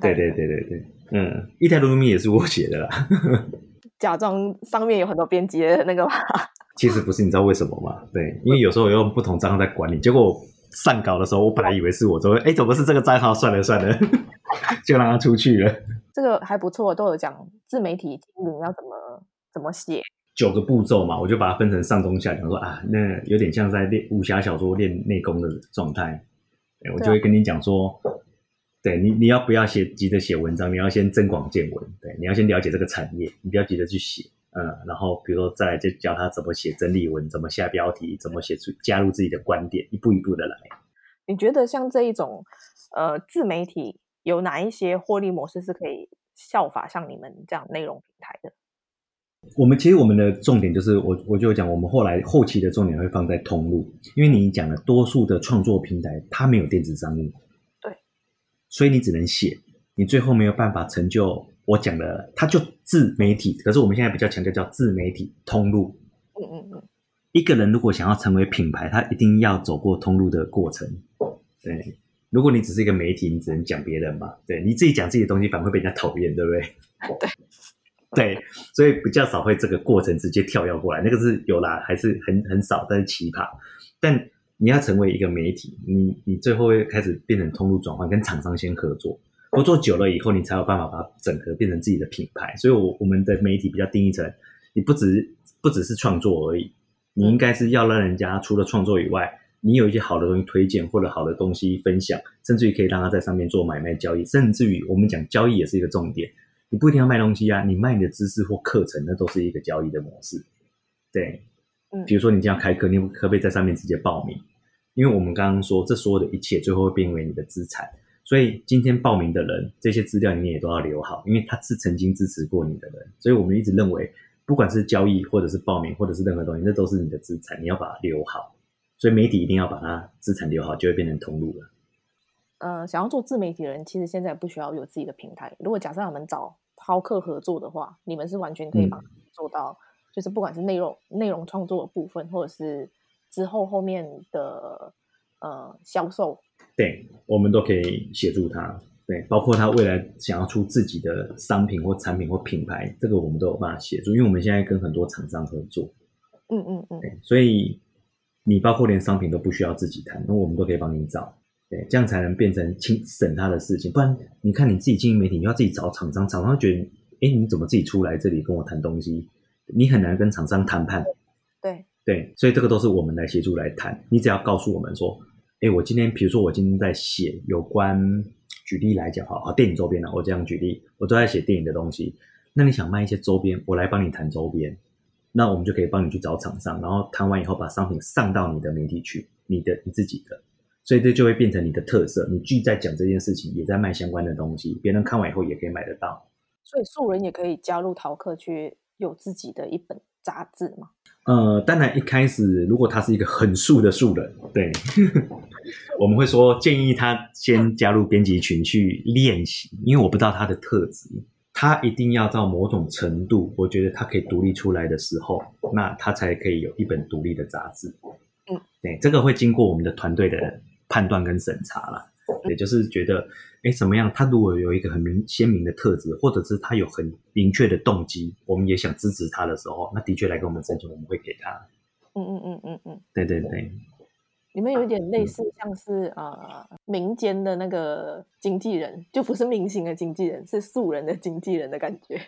对对对对对，嗯，一台鲁鲁米也是我写的啦。假装上面有很多编辑的那个吗？其实不是，你知道为什么吗？对，因为有时候我用不同账号在管理，结果上稿的时候，我本来以为是我，说，哎，怎么是这个账号？算了算了，就让他出去了。这个还不错，都有讲自媒体经营要怎么怎么写。九个步骤嘛，我就把它分成上中下，讲说啊，那有点像在练武侠小说练内功的状态。我就会跟你讲说，对，对你你要不要写急着写文章，你要先增广见闻，对，你要先了解这个产业，你不要急着去写，嗯，然后比如说再来就教他怎么写整理文，怎么下标题，怎么写出加入自己的观点，一步一步的来。你觉得像这一种呃自媒体有哪一些获利模式是可以效法像你们这样内容平台的？我们其实我们的重点就是我我就讲，我们后来后期的重点会放在通路，因为你讲的多数的创作平台它没有电子商务，对，所以你只能写，你最后没有办法成就我讲的，它就自媒体。可是我们现在比较强调叫自媒体通路。嗯嗯嗯，一个人如果想要成为品牌，他一定要走过通路的过程。对，如果你只是一个媒体，你只能讲别人嘛，对，你自己讲自己的东西反而会被人家讨厌，对不对？对。对，所以比较少会这个过程直接跳跃过来，那个是有啦，还是很很少，但是奇葩。但你要成为一个媒体，你你最后会开始变成通路转换，跟厂商先合作，合作久了以后，你才有办法把它整合变成自己的品牌。所以我，我我们的媒体比较定义成，你不只不只是创作而已，你应该是要让人家除了创作以外，你有一些好的东西推荐，或者好的东西分享，甚至于可以让他在上面做买卖交易，甚至于我们讲交易也是一个重点。你不一定要卖东西啊，你卖你的知识或课程，那都是一个交易的模式。对，嗯，比如说你这样开课，你可不可以在上面直接报名？因为我们刚刚说，这所有的一切最后会变为你的资产，所以今天报名的人，这些资料你也都要留好，因为他是曾经支持过你的人。所以我们一直认为，不管是交易，或者是报名，或者是任何东西，那都是你的资产，你要把它留好。所以媒体一定要把它资产留好，就会变成通路了。呃，想要做自媒体的人，其实现在不需要有自己的平台。如果假设我们找饕客合作的话，你们是完全可以帮做到，嗯、就是不管是内容内容创作的部分，或者是之后后面的呃销售，对，我们都可以协助他。对，包括他未来想要出自己的商品或产品或品牌，这个我们都有办法协助，因为我们现在跟很多厂商合作。嗯嗯嗯，对，所以你包括连商品都不需要自己谈，那我们都可以帮你找。对，这样才能变成轻省他的事情，不然你看你自己经营媒体，你要自己找厂商，厂商觉得，哎，你怎么自己出来这里跟我谈东西？你很难跟厂商谈判。对对，所以这个都是我们来协助来谈。你只要告诉我们说，哎，我今天比如说我今天在写有关，举例来讲，哈，好，电影周边啊，我这样举例，我都在写电影的东西。那你想卖一些周边，我来帮你谈周边，那我们就可以帮你去找厂商，然后谈完以后把商品上到你的媒体去，你的你自己的。所以这就会变成你的特色，你既在讲这件事情，也在卖相关的东西，别人看完以后也可以买得到。所以素人也可以加入淘客去有自己的一本杂志吗？呃，当然一开始如果他是一个很素的素人，对，我们会说建议他先加入编辑群去练习，因为我不知道他的特质，他一定要到某种程度，我觉得他可以独立出来的时候，那他才可以有一本独立的杂志。嗯，对，这个会经过我们的团队的人。判断跟审查啦，也就是觉得，哎，怎么样？他如果有一个很明鲜明的特质，或者是他有很明确的动机，我们也想支持他的时候，那的确来跟我们申请，我们会给他。嗯嗯嗯嗯嗯，对对对。你们有一点类似，像是、啊、呃民间的那个经纪人，就不是明星的经纪人，是素人的经纪人的感觉。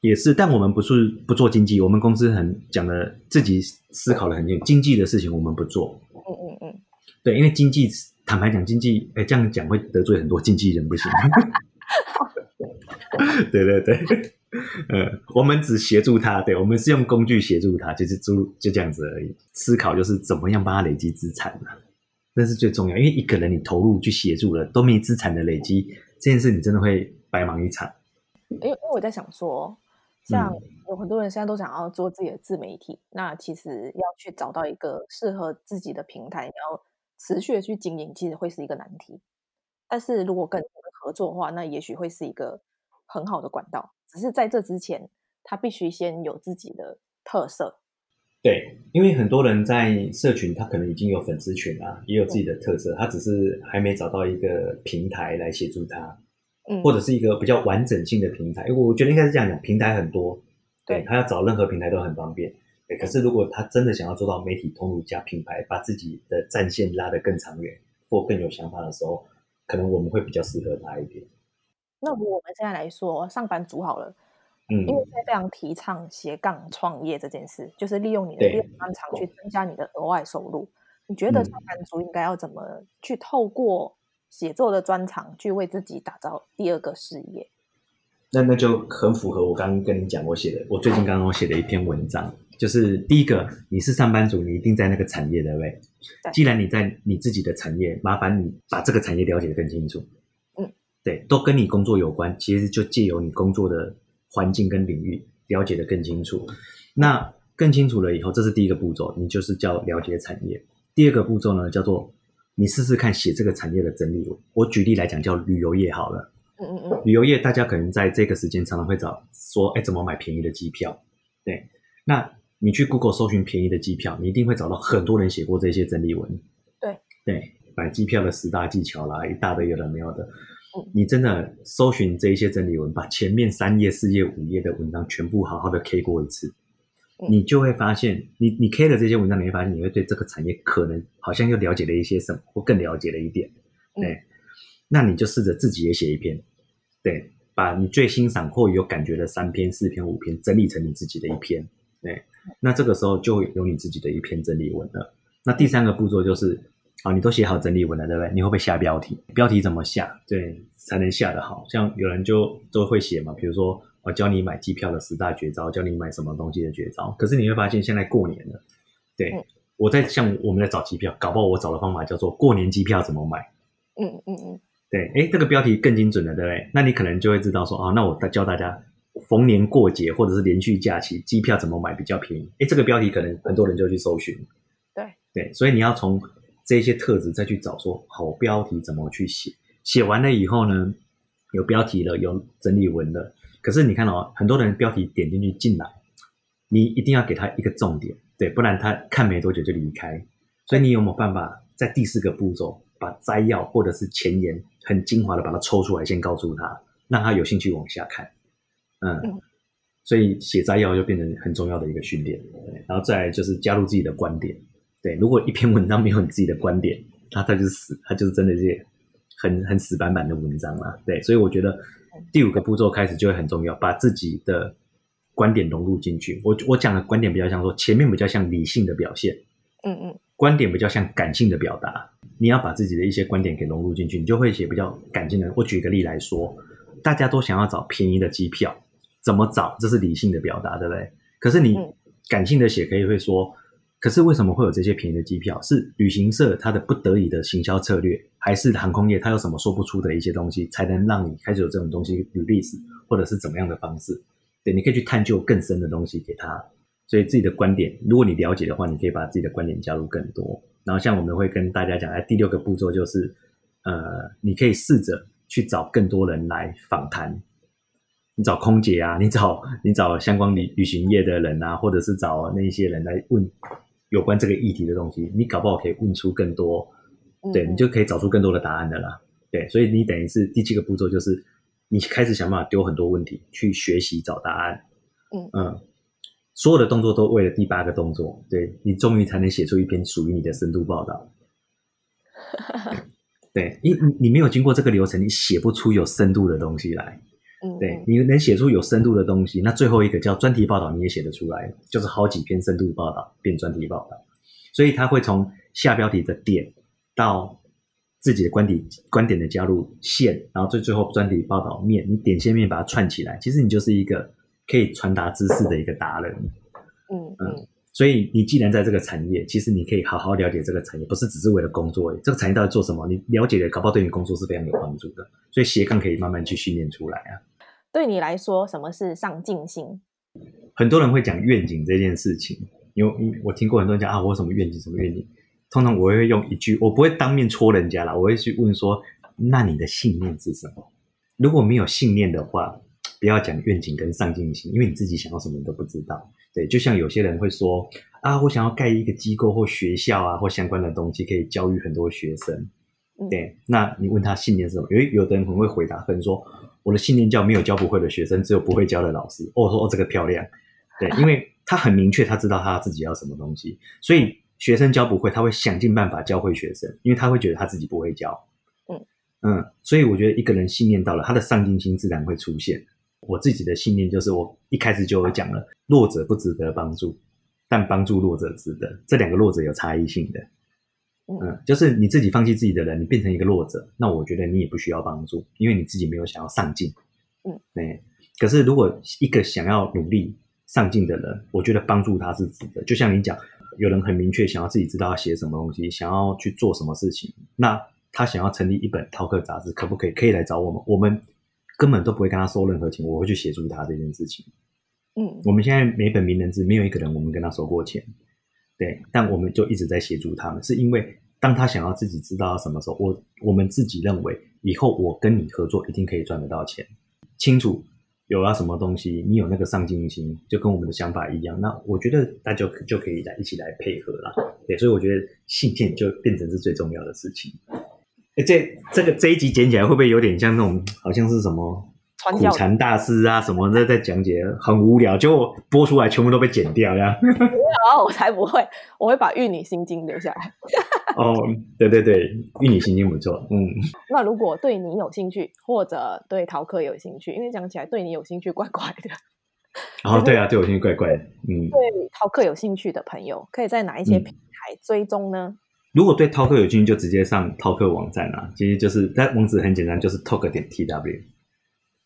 也是，但我们不是不做经纪，我们公司很讲的自己思考的很清楚，经纪的事情我们不做。对，因为经济，坦白讲，经济，哎，这样讲会得罪很多经纪人，不行。对对对，呃，我们只协助他，对，我们是用工具协助他，就是就就这样子而已。思考就是怎么样帮他累积资产嘛，那是最重要。因为一个人你投入去协助了，都没资产的累积，这件事你真的会白忙一场。因为因为我在想说，像有很多人现在都想要做自己的自媒体，嗯、那其实要去找到一个适合自己的平台，你要。持续的去经营，其实会是一个难题。但是如果跟合作的话，那也许会是一个很好的管道。只是在这之前，他必须先有自己的特色。对，因为很多人在社群，他可能已经有粉丝群啊，也有自己的特色，他只是还没找到一个平台来协助他，嗯，或者是一个比较完整性的平台。因为我觉得应该是这样讲，平台很多，对，对他要找任何平台都很方便。可是，如果他真的想要做到媒体通路加品牌，把自己的战线拉得更长远或更有想法的时候，可能我们会比较适合他一点。那我们现在来说，上班族好了，嗯，因为现在非常提倡斜杠创业这件事，就是利用你的专长去增加你的额外收入。你觉得上班族应该要怎么去透过写作的专长去为自己打造第二个事业？那那就很符合我刚刚跟你讲，我写的，我最近刚刚写的一篇文章，就是第一个，你是上班族，你一定在那个产业，对不对？对。既然你在你自己的产业，麻烦你把这个产业了解得更清楚。嗯，对，都跟你工作有关，其实就借由你工作的环境跟领域了解得更清楚。那更清楚了以后，这是第一个步骤，你就是叫了解产业。第二个步骤呢，叫做你试试看写这个产业的整理文。我举例来讲，叫旅游业好了。嗯嗯嗯，旅游业大家可能在这个时间常常会找说，哎，怎么买便宜的机票？对，那你去 Google 搜寻便宜的机票，你一定会找到很多人写过这些整理文。对对，买机票的十大技巧啦，一大堆有的没有的。你真的搜寻这一些整理文，把前面三页、四页、五页的文章全部好好的 K 过一次，你就会发现，你你 K 了这些文章，你会发现你会对这个产业可能好像又了解了一些什么，或更了解了一点。对。那你就试着自己也写一篇，对，把你最欣赏或有感觉的三篇、四篇、五篇整理成你自己的一篇，对。那这个时候就有你自己的一篇整理文了。那第三个步骤就是，啊，你都写好整理文了，对不对？你会不会下标题？标题怎么下？对，才能下得好。像有人就都会写嘛，比如说我教你买机票的十大绝招，教你买什么东西的绝招。可是你会发现现在过年了，对，我在像我们在找机票，搞不好我找的方法叫做过年机票怎么买？嗯嗯嗯。对，诶，这个标题更精准了，对不对？那你可能就会知道说，啊，那我教大家逢年过节或者是连续假期机票怎么买比较便宜。哎，这个标题可能很多人就去搜寻。对对，所以你要从这些特质再去找说好标题怎么去写。写完了以后呢，有标题了，有整理文了。可是你看哦，很多人标题点进去进来，你一定要给他一个重点，对，不然他看没多久就离开。所以你有没有办法在第四个步骤？把摘要或者是前言很精华的把它抽出来，先告诉他，让他有兴趣往下看。嗯，嗯，所以写摘要就变成很重要的一个训练。对，然后再来就是加入自己的观点。对，如果一篇文章没有你自己的观点，那它就是死，它就是真的是很很死板板的文章啦。对，所以我觉得第五个步骤开始就会很重要，把自己的观点融入进去。我我讲的观点比较像说，前面比较像理性的表现。嗯嗯，观点比较像感性的表达。你要把自己的一些观点给融入进去，你就会写比较感性的。我举个例来说，大家都想要找便宜的机票，怎么找？这是理性的表达，对不对？可是你感性的写，可以会说，可是为什么会有这些便宜的机票？是旅行社它的不得已的行销策略，还是航空业它有什么说不出的一些东西，才能让你开始有这种东西 release，或者是怎么样的方式？对，你可以去探究更深的东西给他。所以自己的观点，如果你了解的话，你可以把自己的观点加入更多。然后像我们会跟大家讲，哎，第六个步骤就是，呃，你可以试着去找更多人来访谈，你找空姐啊，你找你找相关旅旅行业的人啊，或者是找那些人来问有关这个议题的东西，你搞不好可以问出更多，对，你就可以找出更多的答案的啦。对，所以你等于是第七个步骤就是，你开始想办法丢很多问题去学习找答案，嗯嗯。所有的动作都为了第八个动作，对，你终于才能写出一篇属于你的深度报道。对，你你没有经过这个流程，你写不出有深度的东西来。嗯，对，你能写出有深度的东西，那最后一个叫专题报道，你也写得出来，就是好几篇深度报道变专题报道。所以他会从下标题的点到自己的观点观点的加入线，然后最最后专题报道面，你点线面把它串起来，其实你就是一个。可以传达知识的一个达人，嗯嗯，所以你既然在这个产业，其实你可以好好了解这个产业，不是只是为了工作。这个产业到底做什么？你了解的，搞不好对你工作是非常有帮助的。所以斜杠可以慢慢去训练出来啊。对你来说，什么是上进心？很多人会讲愿景这件事情，因为我听过很多人讲啊，我有什么愿景，什么愿景。通常我会用一句，我不会当面戳人家啦，我会去问说：那你的信念是什么？如果没有信念的话。不要讲愿景跟上进心，因为你自己想要什么你都不知道。对，就像有些人会说啊，我想要盖一个机构或学校啊，或相关的东西，可以教育很多学生。对，那你问他信念是什么？因为有的人可能会回答，可能说我的信念叫没有教不会的学生，只有不会教的老师。哦，说哦，这个漂亮。对，因为他很明确，他知道他自己要什么东西，所以学生教不会，他会想尽办法教会学生，因为他会觉得他自己不会教。嗯嗯，所以我觉得一个人信念到了，他的上进心自然会出现。我自己的信念就是，我一开始就有讲了，弱者不值得帮助，但帮助弱者值得。这两个弱者有差异性的，嗯，就是你自己放弃自己的人，你变成一个弱者，那我觉得你也不需要帮助，因为你自己没有想要上进。嗯，对。可是如果一个想要努力上进的人，我觉得帮助他是值得。就像你讲，有人很明确想要自己知道要写什么东西，想要去做什么事情，那他想要成立一本饕客杂志，可不可以？可以来找我们，我们根本都不会跟他收任何钱，我会去协助他这件事情。嗯，我们现在每本名人志没有一个人我们跟他收过钱，对，但我们就一直在协助他们，是因为当他想要自己知道什么时候，我我们自己认为以后我跟你合作一定可以赚得到钱，清楚有了什么东西，你有那个上进心，就跟我们的想法一样，那我觉得大家就就可以来一起来配合了，对，所以我觉得信件就变成是最重要的事情。哎，这这个这一集剪起来会不会有点像那种好像是什么？苦禅大师啊，什么的在讲解，很无聊，就播出来全部都被剪掉，这样。没有，我才不会，我会把《玉女心经》留下来。哦，对对对，《玉女心经》不错，嗯。那如果对你有兴趣，或者对陶克有兴趣，因为讲起来对你有兴趣怪怪的。然哦，对啊，对我兴趣怪怪的，嗯。对陶克有兴趣的朋友，可以在哪一些平台追踪呢？嗯、如果对陶客有兴趣，就直接上陶客网站啊，其实就是，但网址很简单，就是 talk 点 tw。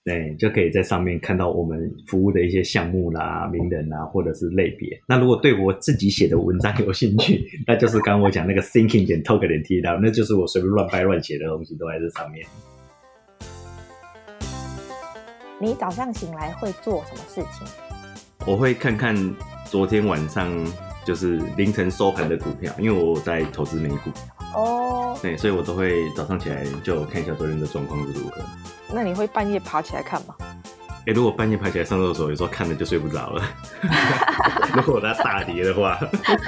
对，就可以在上面看到我们服务的一些项目啦、名人啊，或者是类别。那如果对我自己写的文章有兴趣，那就是刚刚我讲那个 thinking 点 talk 点 tw，那就是我随便乱掰乱写的东西都在这上面。你早上醒来会做什么事情？我会看看昨天晚上就是凌晨收盘的股票，因为我在投资美股。哦。对，所以我都会早上起来就看一下昨天的状况是如何。那你会半夜爬起来看吗？哎、欸，如果半夜爬起来上厕所，有时候看了就睡不着了。如果它大跌的话，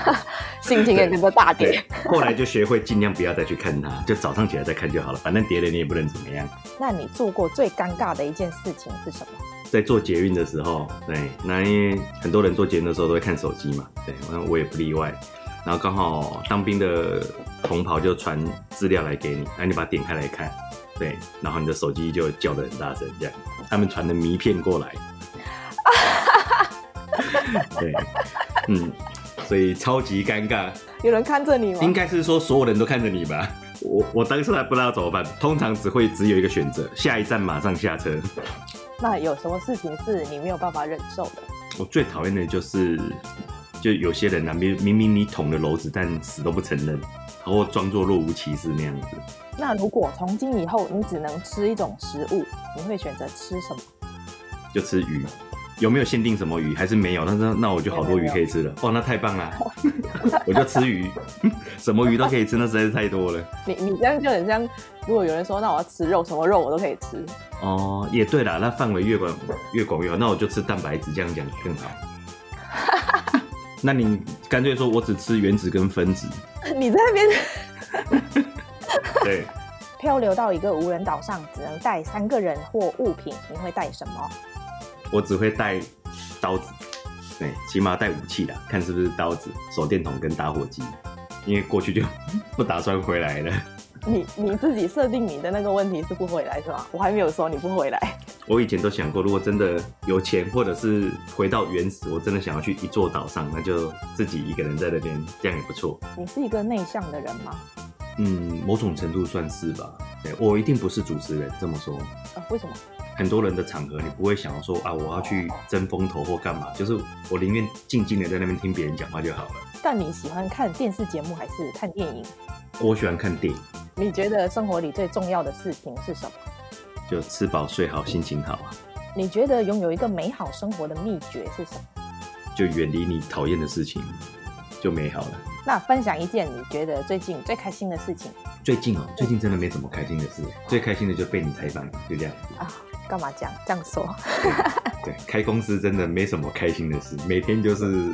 心情也跟着大跌。后来就学会尽量不要再去看它，就早上起来再看就好了。反正跌了你也不能怎么样。那你做过最尴尬的一件事情是什么？在做捷运的时候，对，那因为很多人做捷运的时候都会看手机嘛，对，那我也不例外。然后刚好当兵的同袍就传资料来给你，那你把它点开来看。对，然后你的手机就叫的很大声，这样他们传的迷片过来，对，嗯，所以超级尴尬。有人看着你吗？应该是说所有人都看着你吧。我我当时还不知道怎么办，通常只会只有一个选择，下一站马上下车。那有什么事情是你没有办法忍受的？我最讨厌的就是，就有些人啊，明明明你捅了篓子，但死都不承认，然后装作若无其事那样子。那如果从今以后你只能吃一种食物，你会选择吃什么？就吃鱼，有没有限定什么鱼？还是没有？那那那我就好多鱼可以吃了。哦，那太棒了，我就吃鱼，什么鱼都可以吃，那实在是太多了。你你这样就很像，如果有人说，那我要吃肉，什么肉我都可以吃。哦，也对啦，那范围越广越广越好，那我就吃蛋白质，这样讲更好。那你干脆说我只吃原子跟分子。你在那边。对，漂流到一个无人岛上，只能带三个人或物品，你会带什么？我只会带刀子，对，起码带武器的，看是不是刀子、手电筒跟打火机，因为过去就 不打算回来了。你你自己设定你的那个问题是不回来是吧？我还没有说你不回来。我以前都想过，如果真的有钱，或者是回到原始，我真的想要去一座岛上，那就自己一个人在那边，这样也不错。你是一个内向的人吗？嗯，某种程度算是吧。对，我一定不是主持人，这么说。啊，为什么？很多人的场合，你不会想要说啊，我要去争风头或干嘛，就是我宁愿静静的在那边听别人讲话就好了。但你喜欢看电视节目还是看电影？我喜欢看电影。你觉得生活里最重要的事情是什么？就吃饱睡好，心情好啊。你觉得拥有一个美好生活的秘诀是什么？就远离你讨厌的事情，就美好了。那分享一件你觉得最近最开心的事情。最近哦，最近真的没什么开心的事，最开心的就被你采访，就这样子啊。干嘛这样这样说？对，开公司真的没什么开心的事，每天就是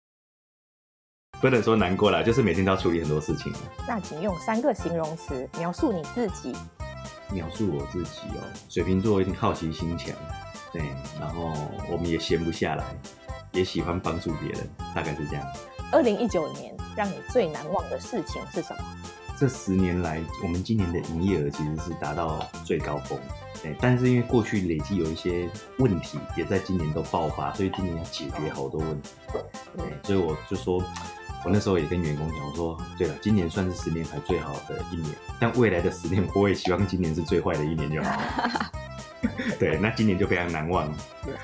不能说难过啦，就是每天都要处理很多事情。那请用三个形容词描述你自己。描述我自己哦，水瓶座一定好奇心强，对，然后我们也闲不下来，也喜欢帮助别人，大概是这样。二零一九年让你最难忘的事情是什么？这十年来，我们今年的营业额其实是达到最高峰，对。但是因为过去累积有一些问题，也在今年都爆发，所以今年要解决好多问题，对。所以我就说，我那时候也跟员工讲，我说，对了，今年算是十年来最好的一年，但未来的十年，我也希望今年是最坏的一年就好。对，那今年就非常难忘了。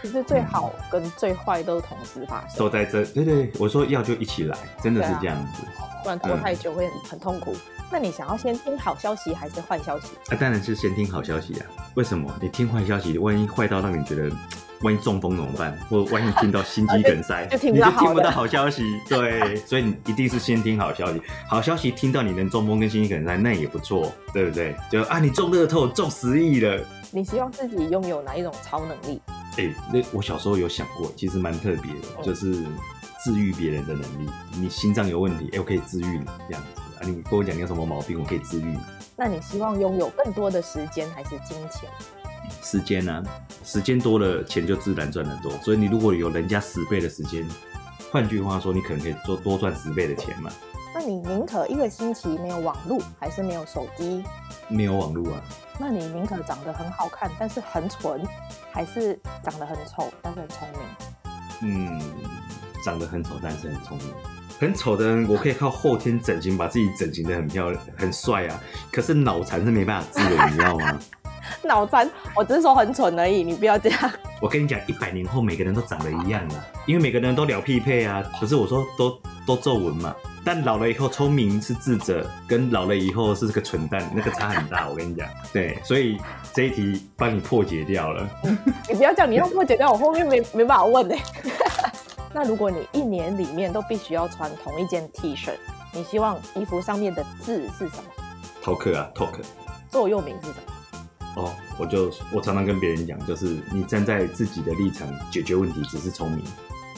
其实最好跟最坏都同时发生，都在这。对对，我说要就一起来，真的是这样子，不然拖太久会很很痛苦。那你想要先听好消息还是坏消息？啊，当然是先听好消息啊。为什么？你听坏消息，万一坏到让你觉得，万一中风怎么办？或万一听到心肌梗塞，就听不到好，你就听不到好消息。对，所以你一定是先听好消息。好消息听到你能中风跟心肌梗塞，那也不错，对不对？就啊，你中乐透中十亿了。你希望自己拥有哪一种超能力？哎、欸，那我小时候有想过，其实蛮特别的，嗯、就是治愈别人的能力。你心脏有问题，哎、欸，我可以治愈你这样子啊。你跟我讲你有什么毛病，我可以治愈你。那你希望拥有更多的时间还是金钱？时间呢、啊？时间多了，钱就自然赚得多。所以你如果有人家十倍的时间，换句话说，你可能可以做多赚十倍的钱嘛。那你宁可一个星期没有网络，还是没有手机？没有网络啊。那你宁可长得很好看，但是很蠢，还是长得很丑，但是很聪明？嗯，长得很丑，但是很聪明。很丑的人，我可以靠后天整形把自己整形的很漂亮、很帅啊。可是脑残是没办法治的，你知道吗？脑残，我只是说很蠢而已，你不要这样。我跟你讲，一百年后每个人都长得一样了，因为每个人都聊匹配啊。可是我说都都皱纹嘛。但老了以后聪明是智者，跟老了以后是这个蠢蛋，那个差很大。我跟你讲，对，所以这一题帮你破解掉了。你不要讲，你要破解掉，我后面没 没办法问呢。那如果你一年里面都必须要穿同一件 T 恤，你希望衣服上面的字是什么？Talk 啊，Talk。座右铭是什么？哦，我就我常常跟别人讲，就是你站在自己的立场解决问题，只是聪明；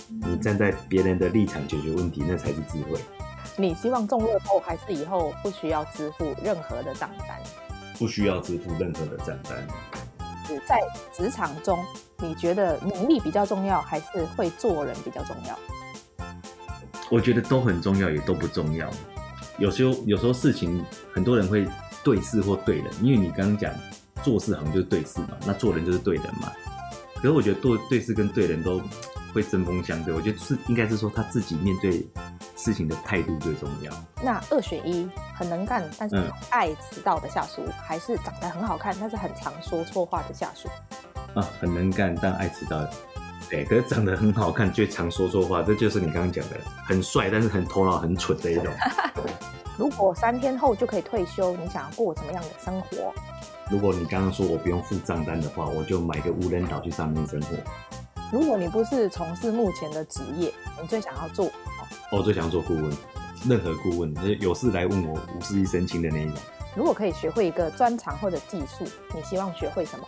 你站在别人的立场解决问题，那才是智慧。你希望中乐透，还是以后不需要支付任何的账单？不需要支付任何的账单。在职场中，你觉得能力比较重要，还是会做人比较重要？我觉得都很重要，也都不重要。有时候，有时候事情很多人会对事或对人，因为你刚刚讲做事好像就是对事嘛，那做人就是对人嘛。可是我觉得对对事跟对人都会针锋相对。我觉得是应该是说他自己面对。事情的态度最重要。那二选一，很能干但是爱迟到的下属，嗯、还是长得很好看但是很常说错话的下属？啊，很能干但爱迟到，对，可是长得很好看却常说错话，这就是你刚刚讲的，很帅但是很头脑很蠢的一种。如果三天后就可以退休，你想要过什么样的生活？如果你刚刚说我不用付账单的话，我就买个无人岛去上面生活。如果你不是从事目前的职业，你最想要做？我最想做顾问，任何顾问，有事来问我，无事一身轻的那一种。如果可以学会一个专长或者技术，你希望学会什么？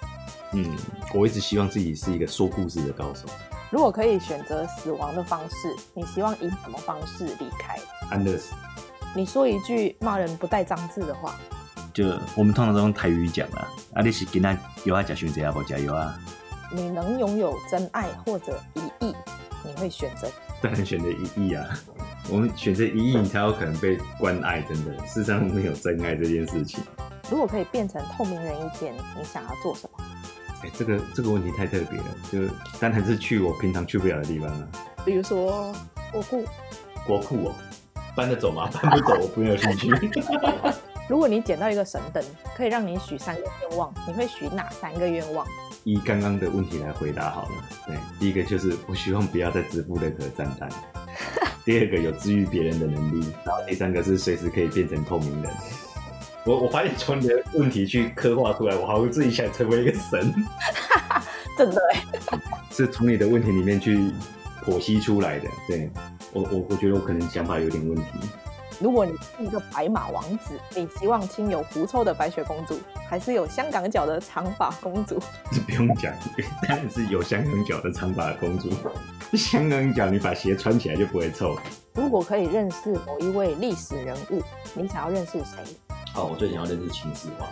嗯，我一直希望自己是一个说故事的高手。如果可以选择死亡的方式，你希望以什么方式离开？安乐死。你说一句骂人不带脏字的话。就我们通常都用台语讲啊，啊，你是跟他有啊，加选择啊，不加油啊？你能拥有真爱或者一亿，你会选择？当然选择一亿啊！我们选择一亿，你才有可能被关爱。真的，世上没有真爱这件事情。如果可以变成透明人一天，你想要做什么？哎、欸，这个这个问题太特别了，就当然是去我平常去不了的地方了。比如说国库。国库哦，搬得走吗？搬不走，我不没有兴趣。如果你捡到一个神灯，可以让你许三个愿望，你会许哪三个愿望？以刚刚的问题来回答好了。对，第一个就是我希望不要再支付任何账单。第二个有治愈别人的能力，然后第三个是随时可以变成透明人。我我发现从你的问题去刻画出来，我好像自己想成为一个神。真的哎，是从你的问题里面去剖析出来的。对，我我我觉得我可能想法有点问题。如果你是一个白马王子，你希望亲有狐臭的白雪公主，还是有香港脚的长发公主？这不用讲，当然是有香港脚的长发公主。香港脚，你把鞋穿起来就不会臭。如果可以认识某一位历史人物，你想要认识谁？哦，我最想要认识秦始皇。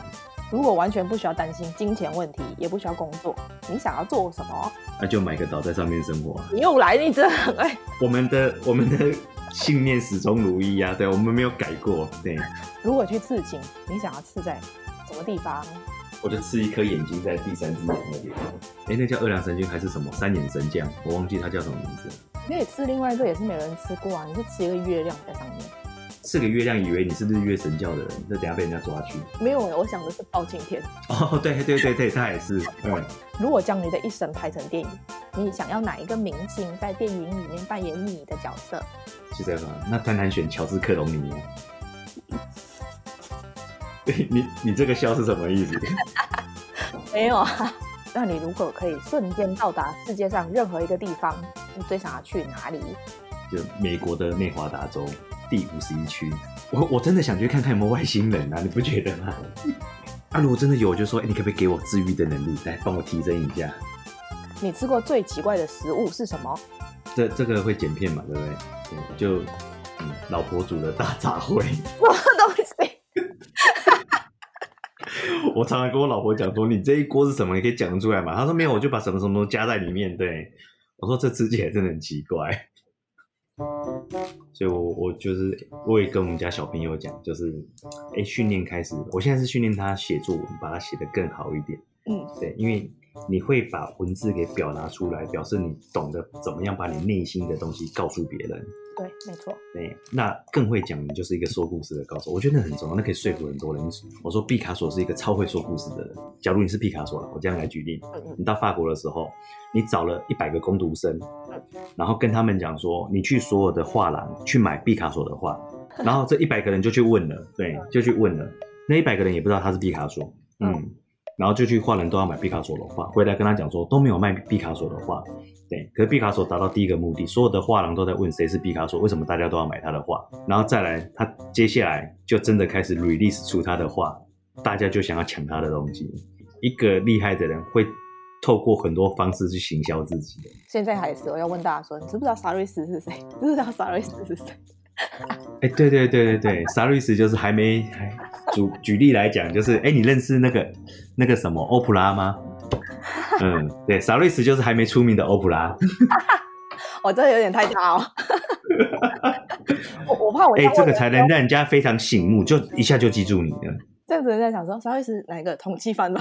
如果完全不需要担心金钱问题，也不需要工作，你想要做什么？那就买个岛在上面生活。你又来，你真的很爱。我们的我们的。信念始终如一啊！对，我们没有改过。对，如果去刺青，你想要刺在什么地方？我就刺一颗眼睛在第三只眼那边。哎，那叫二两神君还是什么三眼神将？我忘记他叫什么名字。你可以刺另外一个，也是没人吃过啊。你就吃一个月亮在上面，吃个月亮，以为你是日月神教的人，那等下被人家抓去。没有，我想的是包青天。哦，对对对对，他也是。嗯，如果将你的一生拍成电影，你想要哪一个明星在电影里面扮演你的角色？是这样吗？那当然选乔治克隆尼。你你这个笑是什么意思？没有啊。那你如果可以瞬间到达世界上任何一个地方，你最想要去哪里？就美国的内华达州第五十一区。我我真的想去看看有没有外星人啊！你不觉得吗？啊，如果真的有，我就说，哎，你可不可以给我治愈的能力，来帮我提升一下？你吃过最奇怪的食物是什么？这这个会剪片嘛？对不对？对，就嗯，老婆煮的大杂烩。什么东西？我常常跟我老婆讲说：“你这一锅是什么？你可以讲得出来吗？”她说：“没有，我就把什么什么都加在里面。”对，我说：“这吃起来真的很奇怪。”所以我，我我就是我也跟我们家小朋友讲，就是哎，训练开始，我现在是训练他写作文，把它写得更好一点。嗯，对，因为。你会把文字给表达出来，表示你懂得怎么样把你内心的东西告诉别人。对，没错。对，那更会讲，你就是一个说故事的高手。我觉得那很重要，那可以说服很多人。我说毕卡索是一个超会说故事的人。假如你是毕卡索了，我这样来举例，你到法国的时候，你找了一百个工读生，然后跟他们讲说，你去所有的画廊去买毕卡索的画，然后这一百个人就去问了，对，就去问了，那一百个人也不知道他是毕卡索，嗯。然后就去画廊都要买毕卡索的画，回来跟他讲说都没有卖毕卡索的画，对。可是毕卡索达到第一个目的，所有的画廊都在问谁是毕卡索，为什么大家都要买他的画？然后再来，他接下来就真的开始 release 出他的画，大家就想要抢他的东西。一个厉害的人会透过很多方式去行销自己。现在还是我要问大家说，你知不知道萨瑞斯是谁？知不知道萨瑞斯是谁？哎，对对对对对，萨瑞斯就是还没还。举举例来讲，就是哎，你认识那个那个什么欧普拉吗？嗯，对，萨瑞斯就是还没出名的欧普拉。我 真的有点太大哦。我我怕我哎，这个才能让人家非常醒目，就一下就记住你了。这样子人在想说，萨瑞斯哪一个同期番吧？